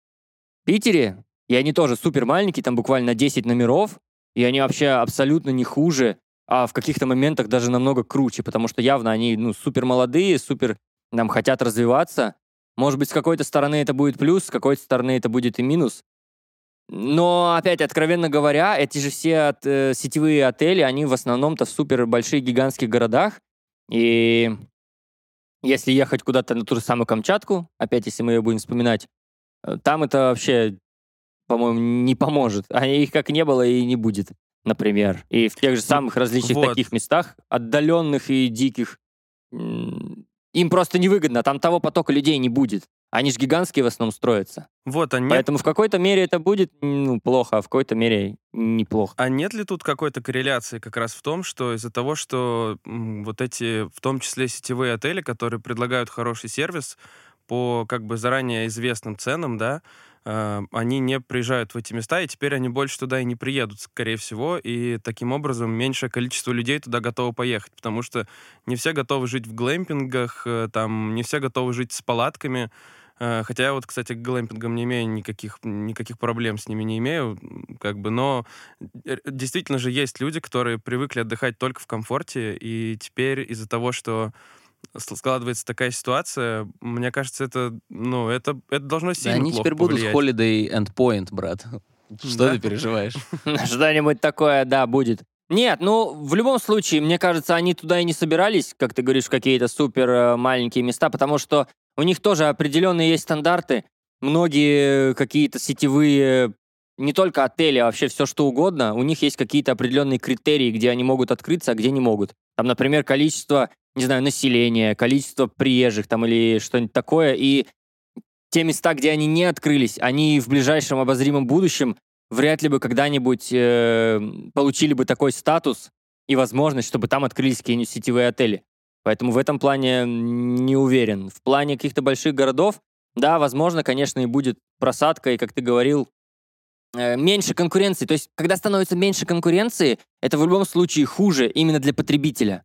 [SPEAKER 4] Питере, и они тоже супер маленькие, там буквально 10 номеров, и они вообще абсолютно не хуже а в каких-то моментах даже намного круче, потому что явно они, ну, супер молодые, супер нам хотят развиваться. Может быть, с какой-то стороны это будет плюс, с какой-то стороны это будет и минус. Но, опять, откровенно говоря, эти же все от- э, сетевые отели, они в основном-то в супер больших гигантских городах. И если ехать куда-то на ту же самую Камчатку, опять, если мы ее будем вспоминать, э, там это вообще, по-моему, не поможет. А их как не было и не будет например. И в тех же самых различных
[SPEAKER 3] вот.
[SPEAKER 4] таких местах, отдаленных и диких, им просто невыгодно. Там того потока людей не будет. Они же гигантские в основном строятся.
[SPEAKER 3] Вот, а нет,
[SPEAKER 4] Поэтому в какой-то мере это будет ну, плохо, а в какой-то мере неплохо.
[SPEAKER 3] а нет ли тут какой-то корреляции как раз в том, что из-за того, что вот эти, в том числе сетевые отели, которые предлагают хороший сервис по как бы заранее известным ценам, да, они не приезжают в эти места, и теперь они больше туда и не приедут, скорее всего, и таким образом меньшее количество людей туда готово поехать, потому что не все готовы жить в глэмпингах, э, там, не все готовы жить с палатками, Э, Хотя я вот, кстати, к глэмпингам не имею никаких, никаких проблем с ними не имею, как бы, но э, действительно же есть люди, которые привыкли отдыхать только в комфорте, и теперь из-за того, что складывается такая ситуация, мне кажется, это, ну, это, это должно
[SPEAKER 2] Да
[SPEAKER 3] сильно
[SPEAKER 2] они
[SPEAKER 3] плохо
[SPEAKER 2] теперь будут
[SPEAKER 3] повлиять.
[SPEAKER 2] holiday endpoint, брат. Что
[SPEAKER 3] Да?
[SPEAKER 2] ты переживаешь?
[SPEAKER 4] Что-нибудь такое, да, будет. Нет, ну, в любом случае, мне кажется, они туда и не собирались, как ты говоришь, в какие-то супер э, маленькие места, потому что у них тоже определенные есть стандарты. Многие какие-то сетевые, не только отели, а вообще все что угодно, у них есть какие-то определенные критерии, где они могут открыться, а где не могут. Там, например, количество, не знаю, населения, количество приезжих там или что-нибудь такое. И те места, где они не открылись, они в ближайшем обозримом будущем вряд ли бы когда-нибудь э, получили бы такой статус и возможность, чтобы там открылись какие-нибудь сетевые отели. Поэтому в этом плане не уверен. В плане каких-то больших городов, да, возможно, конечно, и будет просадка, и, как ты говорил, э, меньше конкуренции. То есть, когда становится меньше конкуренции, это в любом случае хуже именно для потребителя.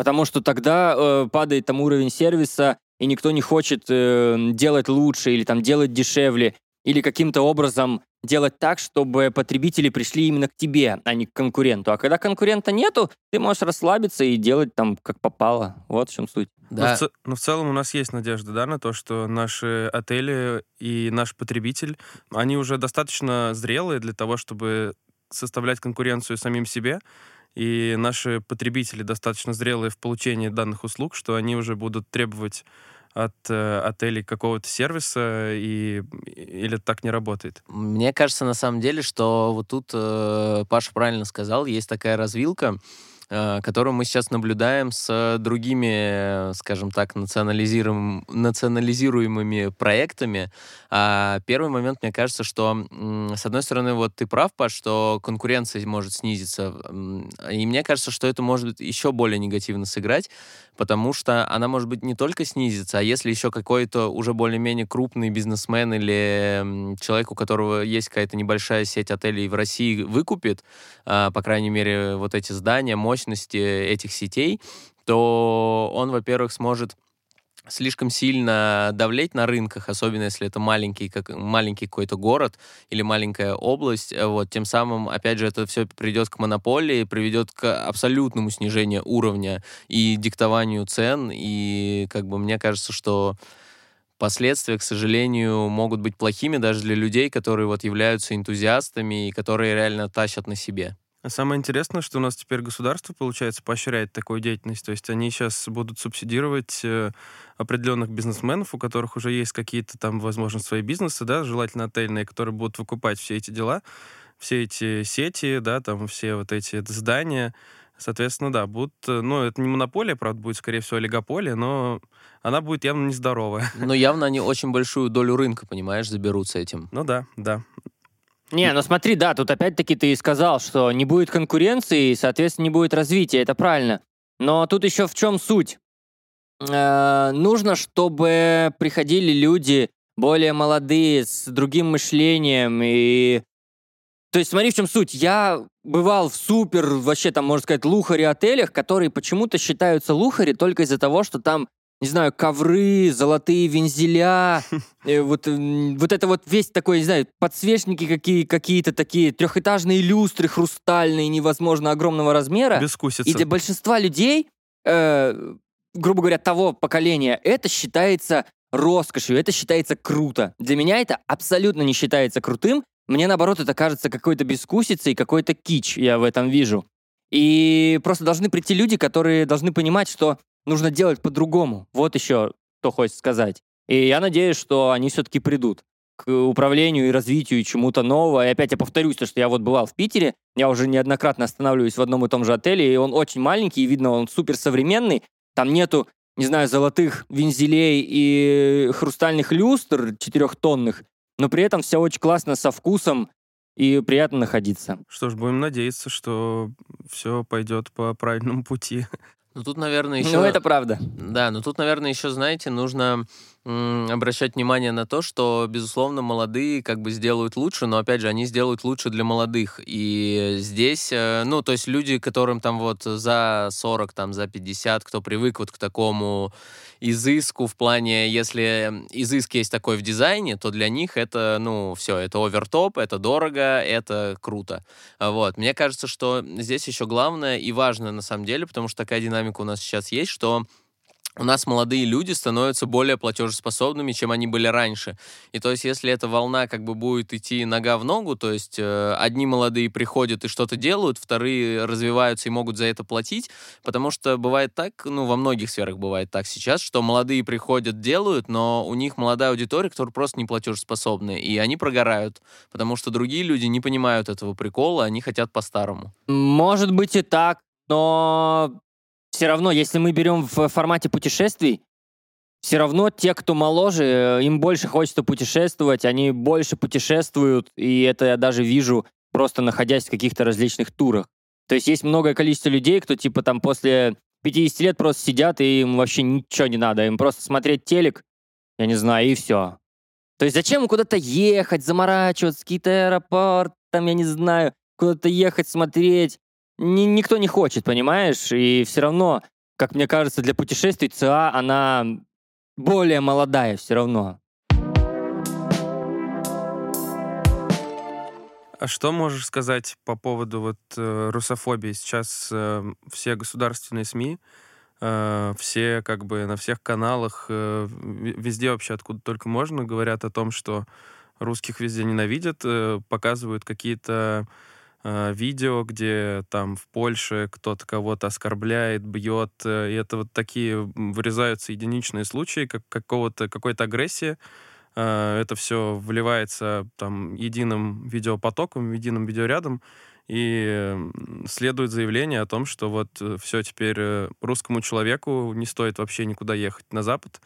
[SPEAKER 4] Потому что тогда э, падает там уровень сервиса, и никто не хочет э, делать лучше или там делать дешевле. или каким-то образом делать так, чтобы потребители пришли именно к тебе, а не к конкуренту. А когда конкурента нету, ты можешь расслабиться и делать там как попало. Вот в чем суть.
[SPEAKER 3] Но, в, ц- но в целом у нас есть надежда, да, на то, что наши отели и наш потребитель, они уже достаточно зрелые для того, чтобы составлять конкуренцию самим себе. И наши потребители достаточно зрелые в получении данных услуг, что они уже будут требовать от э, отелей какого-то сервиса, и, или так не работает?
[SPEAKER 2] Мне кажется, на самом деле, что вот тут э, Паша правильно сказал, есть такая развилка, которую мы сейчас наблюдаем с другими, скажем так, национализируем, национализируемыми проектами. А первый момент, мне кажется, что, с одной стороны, вот ты прав, Паш, что конкуренция может снизиться. И мне кажется, что это может еще более негативно сыграть, потому что она может быть не только снизится, а если еще какой-то уже более-менее крупный бизнесмен или человек, у которого есть какая-то небольшая сеть отелей в России, выкупит, а, по крайней мере, вот эти здания, мощности этих сетей, то он, во-первых, сможет слишком сильно давлеть на рынках, особенно если это маленький, как, маленький какой-то город или маленькая область, э, вот, тем самым, опять же, это все придет к монополии, приведет к абсолютному снижению уровня и диктованию цен, и, как бы, мне кажется, что последствия, к сожалению, могут быть плохими даже для людей, которые вот являются энтузиастами и которые реально тащат на себе.
[SPEAKER 3] А самое интересное, что у нас теперь государство, получается, поощряет такую деятельность. То есть они сейчас будут субсидировать э, определенных бизнесменов, у которых уже есть какие-то там, возможно, свои бизнесы, да, желательно отельные, которые будут выкупать все эти дела, все эти сети, да, там все вот эти здания. Соответственно, да, будут... Э, ну, это не монополия, правда, будет, скорее всего, олигополия, но она будет явно нездоровая.
[SPEAKER 2] Но явно они очень большую долю рынка, понимаешь, заберут с этим.
[SPEAKER 3] Ну да, да.
[SPEAKER 4] Не, ну смотри, да, тут опять-таки ты сказал, что не будет конкуренции, и, соответственно, не будет развития, это правильно. Но тут еще в чем суть? Э, нужно, чтобы приходили люди более молодые, с другим мышлением, и... То есть смотри, в чем суть. Я бывал в супер, вообще там, можно сказать, лухари отелях, которые почему-то считаются лухари только из-за того, что там не знаю, ковры, золотые вензеля, э, вот, вот это вот весь такой, не знаю, подсвечники какие, какие-то такие, трехэтажные люстры хрустальные, невозможно огромного размера.
[SPEAKER 3] Бескусица.
[SPEAKER 4] И для большинства людей, э, грубо говоря, того поколения, это считается роскошью, это считается круто. Для меня это абсолютно не считается крутым. Мне, наоборот, это кажется какой-то бескусицей, какой-то кич я в этом вижу. И просто должны прийти люди, которые должны понимать, что нужно делать по-другому. Вот еще что хочется сказать. И я надеюсь, что они все-таки придут к управлению и развитию чему-то нового. И опять я повторюсь, то, что я вот бывал в Питере, я уже неоднократно останавливаюсь в одном и том же отеле, и он очень маленький, и видно, он супер современный. Там нету, не знаю, золотых вензелей и хрустальных люстр четырехтонных, но при этом все очень классно, со вкусом, и приятно находиться.
[SPEAKER 3] Что ж, будем надеяться, что все пойдет по правильному пути.
[SPEAKER 2] Ну тут, наверное, еще...
[SPEAKER 4] Ну это правда.
[SPEAKER 2] Да, но тут, наверное, еще, знаете, нужно обращать внимание на то, что, безусловно, молодые как бы сделают лучше, но, опять же, они сделают лучше для молодых. И здесь, э, ну, то есть люди, которым там вот за 40, там, за 50, кто привык вот к такому изыску в плане, если изыск есть такой в дизайне, то для них это, ну, все, это овертоп, это дорого, это круто. Вот. Мне кажется, что здесь еще главное и важное на самом деле, потому что такая динамика у нас сейчас есть, что у нас молодые люди становятся более платежеспособными, чем они были раньше. И то есть, если эта волна как бы будет идти нога в ногу, то есть э, одни молодые приходят и что-то делают, вторые развиваются и могут за это платить, потому что бывает так, ну, во многих сферах бывает так сейчас, что молодые приходят, делают, но у них молодая аудитория, которая просто не платежеспособная, и они прогорают, потому что другие люди не понимают этого прикола, они хотят по-старому.
[SPEAKER 4] Может быть и так, но все равно, если мы берем в формате путешествий, все равно те, кто моложе, э, им больше хочется путешествовать, они больше путешествуют, и это я даже вижу, просто находясь в каких-то различных турах. То есть есть многое количество людей, кто типа там после 50 лет просто сидят, и им вообще ничего не надо, им просто смотреть телек, я не знаю, и все. То есть зачем куда-то ехать, заморачиваться, какие-то аэропорты, там, я не знаю, куда-то ехать, смотреть ни, никто не хочет, понимаешь? И все равно, как мне кажется, для путешествий ЦА, она более молодая все равно.
[SPEAKER 3] А что можешь сказать по поводу вот э, русофобии? Сейчас э, все государственные СМИ, э, все как бы на всех каналах, э, везде вообще, откуда только можно, говорят о том, что русских везде ненавидят, э, показывают какие-то э, видео, где там в Польше кто-то кого-то оскорбляет, бьет, э, и это вот такие вырезаются единичные случаи как какого-то какой-то агрессии. Э, Это все вливается там единым видеопотоком, единым видеорядом, и следует заявление о том, что вот все теперь э, русскому человеку не стоит вообще никуда ехать на Запад.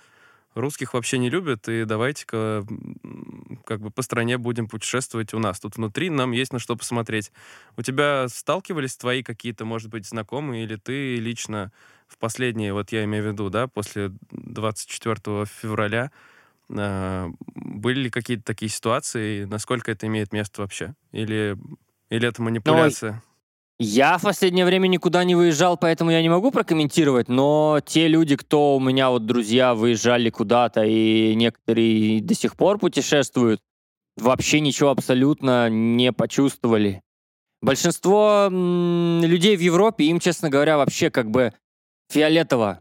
[SPEAKER 3] Русских вообще не любят, и давайте-ка как бы по стране будем путешествовать у нас. Тут внутри нам есть на что посмотреть. У тебя сталкивались твои какие-то, может быть, знакомые, или ты лично в последние, вот я имею в виду, да, после 24 февраля, а, были ли какие-то такие ситуации, насколько это имеет место вообще? Или, или это манипуляция?
[SPEAKER 4] Я в последнее время никуда не выезжал, поэтому я не могу прокомментировать, но те люди, кто у меня вот друзья выезжали куда-то, и некоторые до сих пор путешествуют, вообще ничего абсолютно не почувствовали. Большинство людей в Европе, им, честно говоря, вообще как бы фиолетово.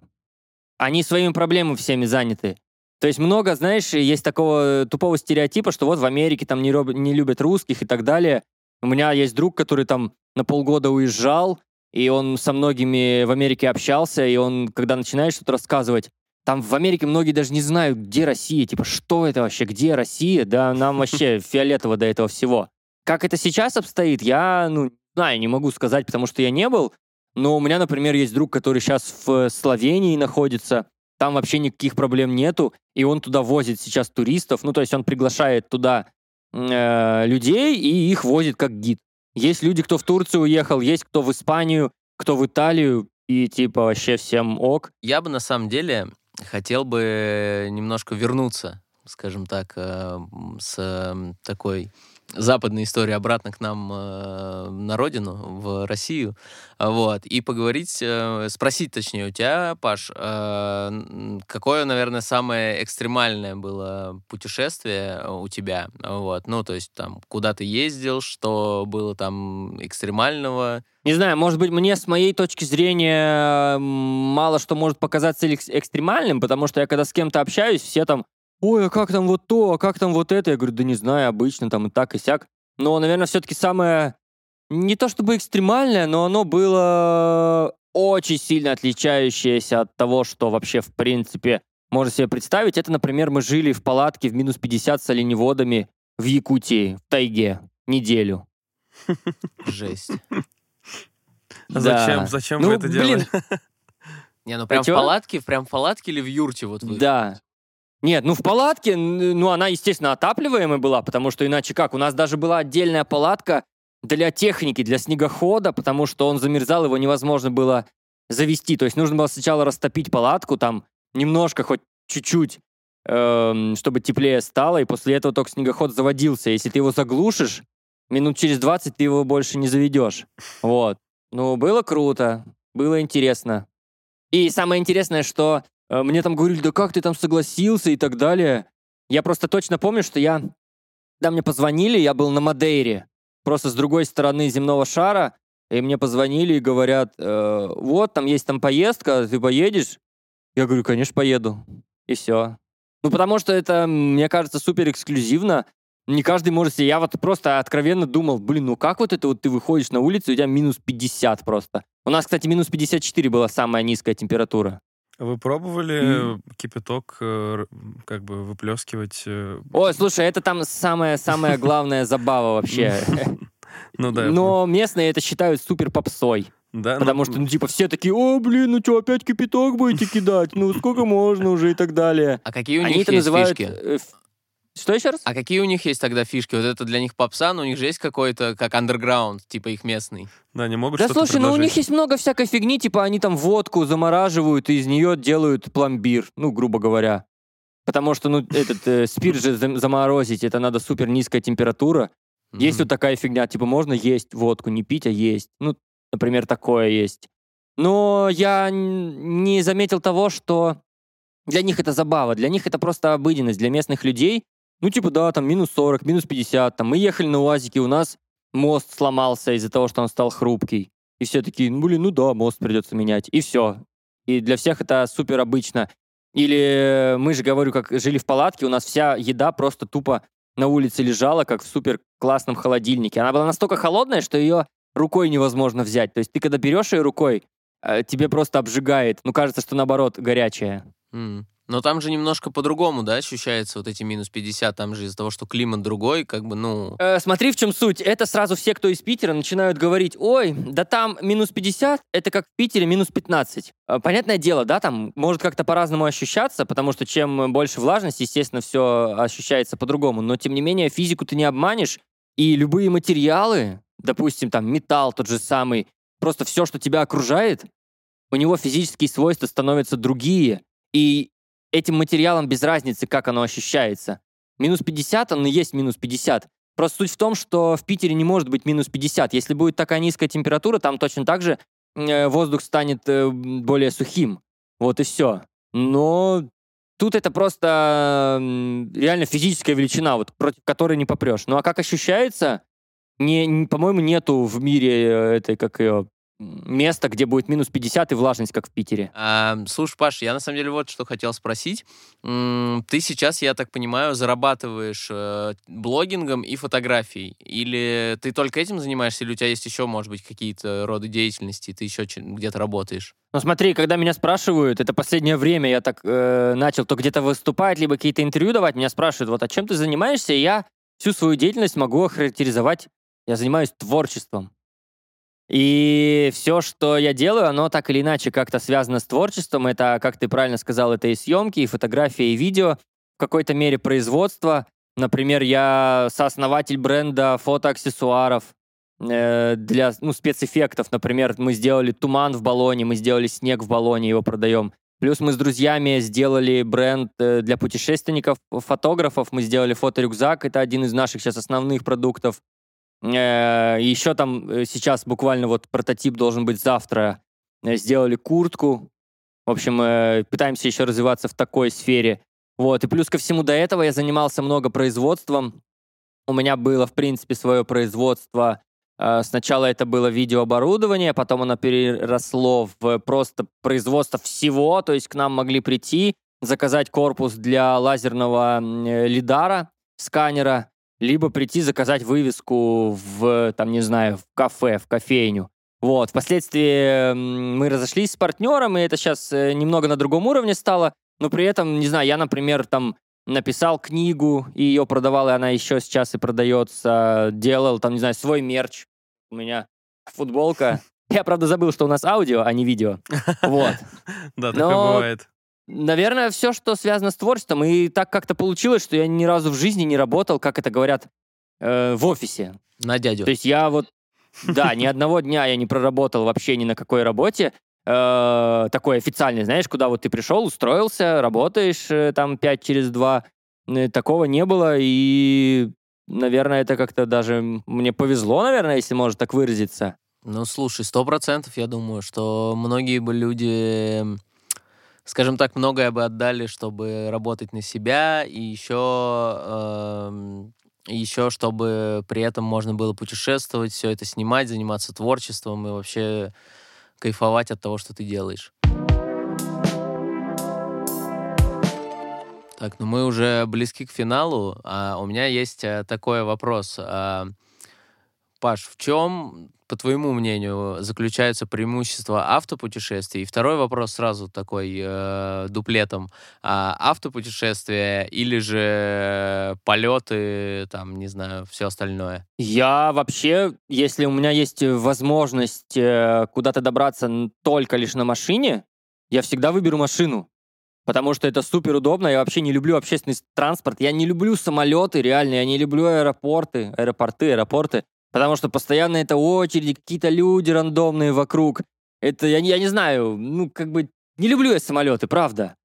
[SPEAKER 4] Они своими проблемами всеми заняты. То есть много, знаешь, есть такого тупого стереотипа, что вот в Америке там не, не любят русских и так далее. У меня есть друг, который там на полгода уезжал, и он со многими в Америке общался, и он, когда начинает что-то рассказывать, там в Америке многие даже не знают, где Россия, типа, что это вообще, где Россия, да, нам вообще фиолетово до этого всего. Как это сейчас обстоит, я, ну, знаю, не могу сказать, потому что я не был, но у меня, например, есть друг, который сейчас в Словении находится, там вообще никаких проблем нету, и он туда возит сейчас туристов, ну, то есть он приглашает туда э, людей и их возит как гид. Есть люди, кто в Турцию уехал, есть кто в Испанию, кто в Италию, и типа вообще всем ок.
[SPEAKER 2] Я бы на самом деле хотел бы немножко вернуться, скажем так, э, с э, такой западной истории обратно к нам э, на родину, в Россию, вот, и поговорить, э, спросить точнее у тебя, Паш, э, какое, наверное, самое экстремальное было путешествие у тебя, вот, ну, то есть там, куда ты ездил, что было там экстремального,
[SPEAKER 4] Не знаю, может быть, мне с моей точки зрения мало что может показаться экс- экстремальным, потому что я когда с кем-то общаюсь, все там, ой, а как там вот то, а как там вот это? Я говорю, да не знаю, обычно там и так, и сяк. Но, наверное, все-таки самое, не то чтобы экстремальное, но оно было очень сильно отличающееся от того, что вообще, в принципе, можно себе представить. Это, например, мы жили в палатке в минус 50 с оленеводами в Якутии, в тайге, неделю.
[SPEAKER 2] жесть.
[SPEAKER 3] А
[SPEAKER 4] Да.
[SPEAKER 3] Зачем, зачем
[SPEAKER 4] Ну,
[SPEAKER 3] вы это
[SPEAKER 4] блин,
[SPEAKER 3] делали?
[SPEAKER 2] Не, ну прям в
[SPEAKER 4] чё?
[SPEAKER 2] палатке, прям в палатке или в юрте вот вы?
[SPEAKER 4] Да. Нет, ну в палатке, ну она, естественно, отапливаемая была, потому что иначе как? У нас даже была отдельная палатка для техники, для снегохода, потому что он замерзал, его невозможно было завести. То есть нужно было сначала растопить палатку, там немножко, хоть чуть-чуть, эм, чтобы теплее стало, и после этого только снегоход заводился. Если ты его заглушишь, минут через 20 ты его больше не заведешь. Вот. Ну, было круто, было интересно. И самое интересное, что мне там говорили, да как ты там согласился и так далее. Я просто точно помню, что я, когда мне позвонили, я был на Мадейре, просто с другой стороны земного шара, и мне позвонили и говорят, э, вот, там есть там поездка, ты поедешь? Я говорю, конечно, поеду. И все. Ну, потому что это, мне кажется, супер эксклюзивно. Не каждый может себе... Я вот просто откровенно думал, блин, ну как вот это вот ты выходишь на улицу, и у тебя минус 50 просто. У нас, кстати, минус 54 была самая низкая температура.
[SPEAKER 3] Вы пробовали кипяток э, как бы выплескивать? э,
[SPEAKER 4] Ой, слушай, это там самая-самая главная забава вообще.
[SPEAKER 3] Ну да.
[SPEAKER 4] Но местные это считают супер попсой.
[SPEAKER 3] Да, ну,
[SPEAKER 4] Потому что, ну, типа, все такие, о, блин, ну что, опять кипяток будете кидать? Ну, сколько можно уже и так далее.
[SPEAKER 2] А какие у
[SPEAKER 4] Они
[SPEAKER 2] них
[SPEAKER 4] это
[SPEAKER 2] есть
[SPEAKER 4] называют...
[SPEAKER 2] фишки?
[SPEAKER 4] Что еще раз?
[SPEAKER 2] А какие у них есть тогда фишки? Вот это для них попса, но у них же есть какой-то, как андерграунд, типа их местный.
[SPEAKER 3] Да, не могут
[SPEAKER 4] Да
[SPEAKER 3] что-то
[SPEAKER 4] слушай, ну у
[SPEAKER 3] предложить.
[SPEAKER 4] них есть много всякой фигни, типа они там водку замораживают и из нее делают пломбир, ну, грубо говоря. Потому что, ну, этот э, спирт же зам- заморозить, это надо супер низкая температура. Есть
[SPEAKER 2] Мгм.
[SPEAKER 4] вот такая фигня, типа можно есть водку, не пить, а есть. Ну, например, такое есть. Но я н- не заметил того, что для них это забава, для них это просто обыденность, для местных людей. Ну, типа, да, там минус 40, минус 50, там мы ехали на УАЗике, у нас мост сломался из-за того, что он стал хрупкий. И все такие, ну, блин, ну да, мост придется менять. И все. И для всех это супер обычно. Или мы же, говорю, как жили в палатке, у нас вся еда просто тупо на улице лежала, как в супер классном холодильнике. Она была настолько холодная, что ее рукой невозможно взять. То есть ты когда берешь ее рукой, э, тебе просто обжигает. Ну, кажется, что наоборот, горячая.
[SPEAKER 2] М. Но там же немножко по-другому, да, ощущается вот эти минус 50, там же из-за того, что климат другой, как бы, ну...
[SPEAKER 4] Э, смотри, в чем суть. Это сразу все, кто из Питера, начинают говорить, ой, да там минус 50, это как в Питере минус 15. Э, понятное дело, да, там может как-то по-разному ощущаться, потому что чем больше влажности, естественно, все ощущается по-другому. Но, тем не менее, физику ты не обманешь, и любые материалы, допустим, там металл тот же самый, просто все, что тебя окружает, у него физические свойства становятся другие. И этим материалом без разницы, как оно ощущается. Минус 50, он и есть минус 50. Просто суть в том, что в Питере не может быть минус 50. Если будет такая низкая температура, там точно так же э, воздух станет э, более сухим. Вот и все. Но тут это просто реально физическая величина, вот против которой не попрешь. Ну а как ощущается, не, не- по-моему, нету в мире э, этой, как ее, места, где будет минус 50 и влажность, как в Питере.
[SPEAKER 2] А, слушай, Паш, я на самом деле вот что хотел спросить. Ты сейчас, я так понимаю, зарабатываешь э, блогингом и фотографией. Или ты только этим занимаешься, или у тебя есть еще, может быть, какие-то роды деятельности, и ты еще где-то работаешь?
[SPEAKER 4] Ну смотри, когда меня спрашивают, это последнее время я так э, начал то где-то выступать, либо какие-то интервью давать, меня спрашивают, вот, а чем ты занимаешься? И я всю свою деятельность могу охарактеризовать, я занимаюсь творчеством. И все, что я делаю, оно так или иначе как-то связано с творчеством. Это, как ты правильно сказал, это и съемки, и фотографии, и видео, в какой-то мере производство. Например, я сооснователь бренда фотоаксессуаров э, для ну, спецэффектов. Например, мы сделали туман в баллоне, мы сделали снег в баллоне, его продаем. Плюс мы с друзьями сделали бренд э, для путешественников, фотографов. Мы сделали фоторюкзак, это один из наших сейчас основных продуктов. Э, Еще там э, сейчас буквально вот прототип должен быть завтра. Э, Сделали куртку. В общем, пытаемся еще развиваться в такой сфере. Вот. И плюс ко всему до этого я занимался много производством. У меня было, в принципе, свое производство. Сначала это было видеооборудование, потом оно переросло в просто производство всего. То есть к нам могли прийти, заказать корпус для лазерного лидара, сканера, либо прийти заказать вывеску в, там, не знаю, в кафе, в кофейню. Вот. Впоследствии мы разошлись с партнером, и это сейчас немного на другом уровне стало. Но при этом, не знаю, я, например, там написал книгу, и ее продавал, и она еще сейчас и продается. Делал, там, не знаю, свой мерч. У меня футболка. Я, правда, забыл, что у нас аудио, а не видео. Вот.
[SPEAKER 3] Да, такое бывает.
[SPEAKER 4] Наверное, все, что связано с творчеством. И так как-то получилось, что я ни разу в жизни не работал, как это говорят, э, в офисе.
[SPEAKER 2] На дядю.
[SPEAKER 4] То есть я вот, да, ни одного дня я не проработал вообще ни на какой работе. э, такой официальный, знаешь, куда вот ты пришел, устроился, работаешь э, там 5 через 2. Такого не было, и, наверное, это как-то даже мне повезло, наверное, если можно так выразиться.
[SPEAKER 2] Ну, слушай, сто процентов, я думаю, что многие бы люди, скажем так, многое бы отдали, чтобы работать на себя, и еще, эм, и еще чтобы при этом можно было путешествовать, все это снимать, заниматься творчеством и вообще кайфовать от того, что ты делаешь. Так, ну мы уже близки к финалу, а у меня есть э, такой вопрос. А, Паш, в чем, по твоему мнению, заключается преимущество автопутешествий? И второй вопрос сразу такой э, дуплетом. А, автопутешествия или же полеты, там, не знаю, все остальное?
[SPEAKER 4] Я вообще, если у меня есть возможность э, куда-то добраться только лишь на машине, я всегда выберу машину. Потому что это супер удобно. Я вообще не люблю общественный транспорт. Я не люблю самолеты, реально. Я не люблю аэропорты, аэропорты, аэропорты. Потому что постоянно это очереди, какие-то люди рандомные вокруг. Это, я, не- я не знаю, ну, как бы, не люблю я самолеты, правда.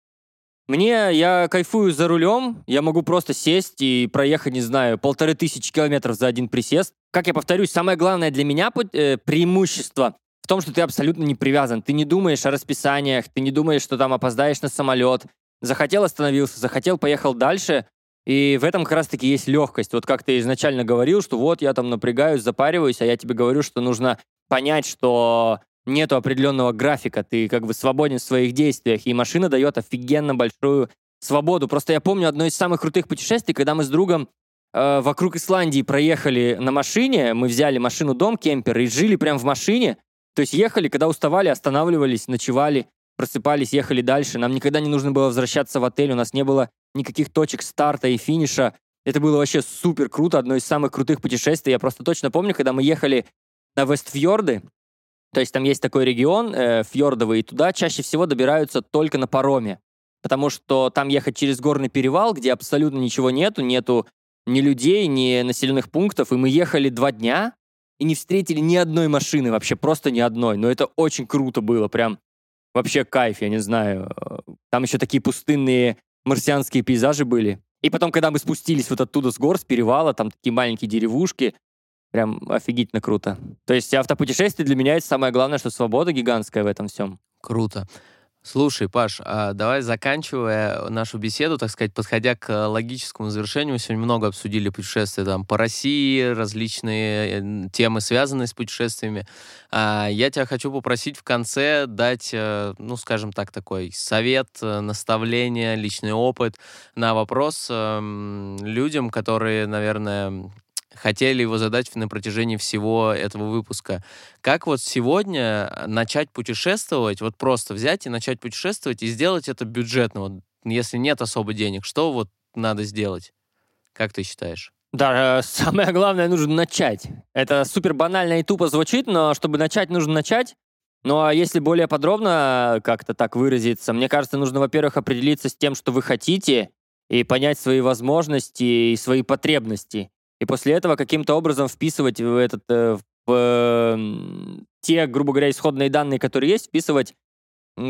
[SPEAKER 4] Мне, я кайфую за рулем, я могу просто сесть и проехать, не знаю, полторы тысячи километров за один присест. Как я повторюсь, самое главное для меня э, преимущество в том, что ты абсолютно не привязан. Ты не думаешь о расписаниях, ты не думаешь, что там опоздаешь на самолет. Захотел, остановился, захотел, поехал дальше. И в этом как раз-таки есть легкость. Вот как ты изначально говорил, что вот я там напрягаюсь, запариваюсь, а я тебе говорю, что нужно понять, что нету определенного графика, ты как бы свободен в своих действиях, и машина дает офигенно большую свободу. Просто я помню одно из самых крутых путешествий, когда мы с другом э, вокруг Исландии проехали на машине, мы взяли машину-дом, кемпер, и жили прямо в машине, то есть ехали, когда уставали, останавливались, ночевали, просыпались, ехали дальше. Нам никогда не нужно было возвращаться в отель, у нас не было никаких точек старта и финиша. Это было вообще супер круто, одно из самых крутых путешествий. Я просто точно помню, когда мы ехали на Вестфьорды, то есть там есть такой регион э, фьордовый, и туда чаще всего добираются только на пароме. Потому что там ехать через горный перевал, где абсолютно ничего нету, нету ни людей, ни населенных пунктов. И мы ехали два дня и не встретили ни одной машины, вообще просто ни одной. Но это очень круто было, прям вообще кайф, я не знаю. Там еще такие пустынные марсианские пейзажи были. И потом, когда мы спустились вот оттуда с гор, с перевала, там такие маленькие деревушки, прям офигительно круто. То есть автопутешествие для меня это самое главное, что свобода гигантская в этом всем.
[SPEAKER 2] Круто. Слушай, Паш, а давай заканчивая нашу беседу, так сказать, подходя к логическому завершению, мы сегодня много обсудили путешествия там по России, различные э, темы, связанные с путешествиями. А, я тебя хочу попросить в конце дать, э, ну, скажем так, такой совет, э, наставление, личный опыт на вопрос эм, людям, которые, наверное, хотели его задать на протяжении всего этого выпуска. Как вот сегодня э, начать путешествовать, вот просто взять и начать путешествовать и сделать это бюджетно, вот, если нет особо денег, что вот надо сделать? Как ты считаешь?
[SPEAKER 4] Да, э, самое главное, нужно начать. Это супер банально и тупо звучит, но чтобы начать, нужно начать. Ну а если более подробно как-то так выразиться, мне кажется, нужно, во-первых, определиться с тем, что вы хотите, и понять свои возможности и свои потребности и после этого каким-то образом вписывать в этот э, в э, те, грубо говоря, исходные данные, которые есть, вписывать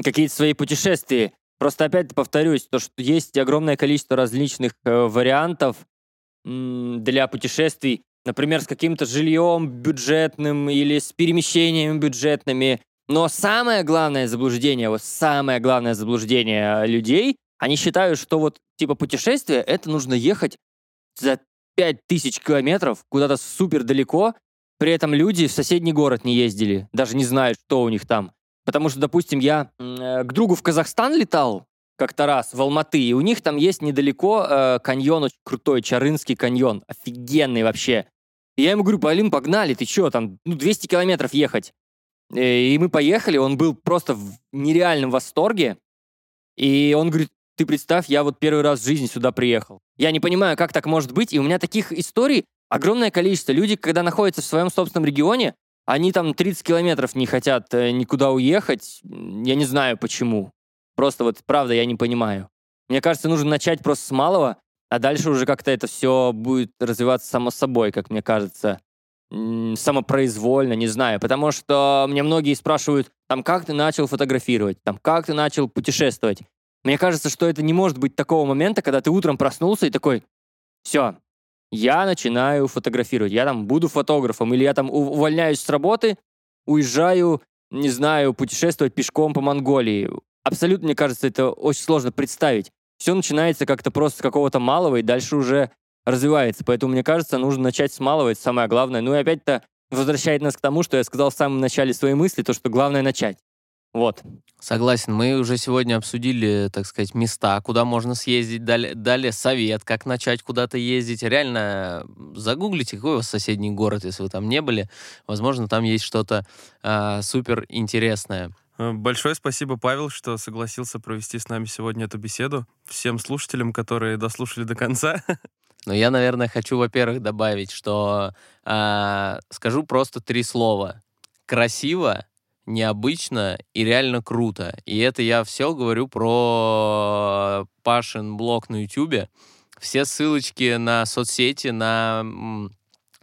[SPEAKER 4] какие-то свои путешествия. Просто опять повторюсь, то, что есть огромное количество различных э, вариантов для путешествий, например, с каким-то жильем бюджетным или с перемещениями бюджетными. Но самое главное заблуждение, вот самое главное заблуждение людей, они считают, что вот типа путешествие, это нужно ехать за 5000 километров куда-то супер далеко, при этом люди в соседний город не ездили, даже не знают, что у них там. Потому что, допустим, я э, к другу в Казахстан летал как-то раз в Алматы, и у них там есть недалеко э, каньон очень крутой, Чарынский каньон, офигенный вообще. И я ему говорю, Полин, погнали, ты что, там, ну, 200 километров ехать. Э, и мы поехали, он был просто в нереальном восторге. И он говорит, ты представь, я вот первый раз в жизни сюда приехал. Я не понимаю, как так может быть, и у меня таких историй огромное количество. Люди, когда находятся в своем собственном регионе, они там 30 километров не хотят э, никуда уехать. Я не знаю почему. Просто вот, правда, я не понимаю. Мне кажется, нужно начать просто с малого, а дальше уже как-то это все будет развиваться само собой, как мне кажется. Самопроизвольно, не знаю. Потому что мне многие спрашивают, там, как ты начал фотографировать, там, как ты начал путешествовать. Мне кажется, что это не может быть такого момента, когда ты утром проснулся и такой, все, я начинаю фотографировать, я там буду фотографом, или я там увольняюсь с работы, уезжаю, не знаю, путешествовать пешком по Монголии. Абсолютно, мне кажется, это очень сложно представить. Все начинается как-то просто с какого-то малого и дальше уже развивается. Поэтому, мне кажется, нужно начать с малого, это самое главное. Ну и опять-то возвращает нас к тому, что я сказал в самом начале своей мысли, то, что главное начать. Вот.
[SPEAKER 2] Согласен. Мы уже сегодня обсудили, так сказать, места, куда можно съездить, дали, дали совет, как начать куда-то ездить. Реально загуглите, какой у вас соседний город, если вы там не были. Возможно, там есть что-то э, супер интересное.
[SPEAKER 3] Большое спасибо, Павел, что согласился провести с нами сегодня эту беседу. Всем слушателям, которые дослушали до конца.
[SPEAKER 2] Но я, наверное, хочу, во-первых, добавить, что э, скажу просто три слова. Красиво, необычно и реально круто. И это я все говорю про Пашин блог на Ютубе. Все ссылочки на соцсети, на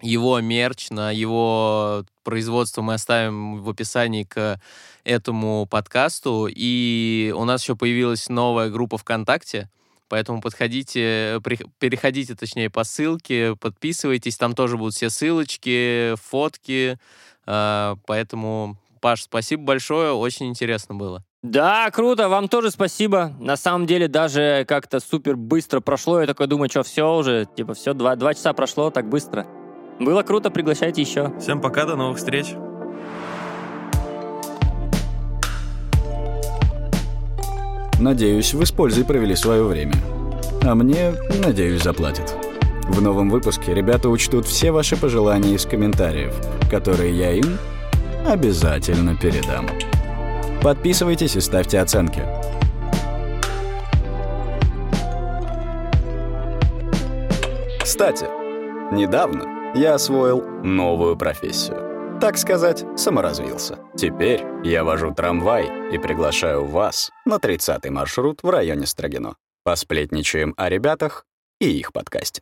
[SPEAKER 2] его мерч, на его производство мы оставим в описании к этому подкасту. И у нас еще появилась новая группа ВКонтакте, Поэтому подходите, переходите, точнее, по ссылке, подписывайтесь, там тоже будут все ссылочки, фотки, а, поэтому Паш, спасибо большое, очень интересно было.
[SPEAKER 4] Да, круто, вам тоже спасибо. На самом деле даже как-то супер быстро прошло. Я такой думаю, что все уже, типа все, два, два часа прошло так быстро. Было круто, приглашайте еще.
[SPEAKER 3] Всем пока, до новых встреч.
[SPEAKER 1] Надеюсь, вы с пользой провели свое время. А мне, надеюсь, заплатят. В новом выпуске ребята учтут все ваши пожелания из комментариев, которые я им обязательно передам. Подписывайтесь и ставьте оценки. Кстати, недавно я освоил новую профессию. Так сказать, саморазвился. Теперь я вожу трамвай и приглашаю вас на 30-й маршрут в районе Строгино. Посплетничаем о ребятах и их подкасте.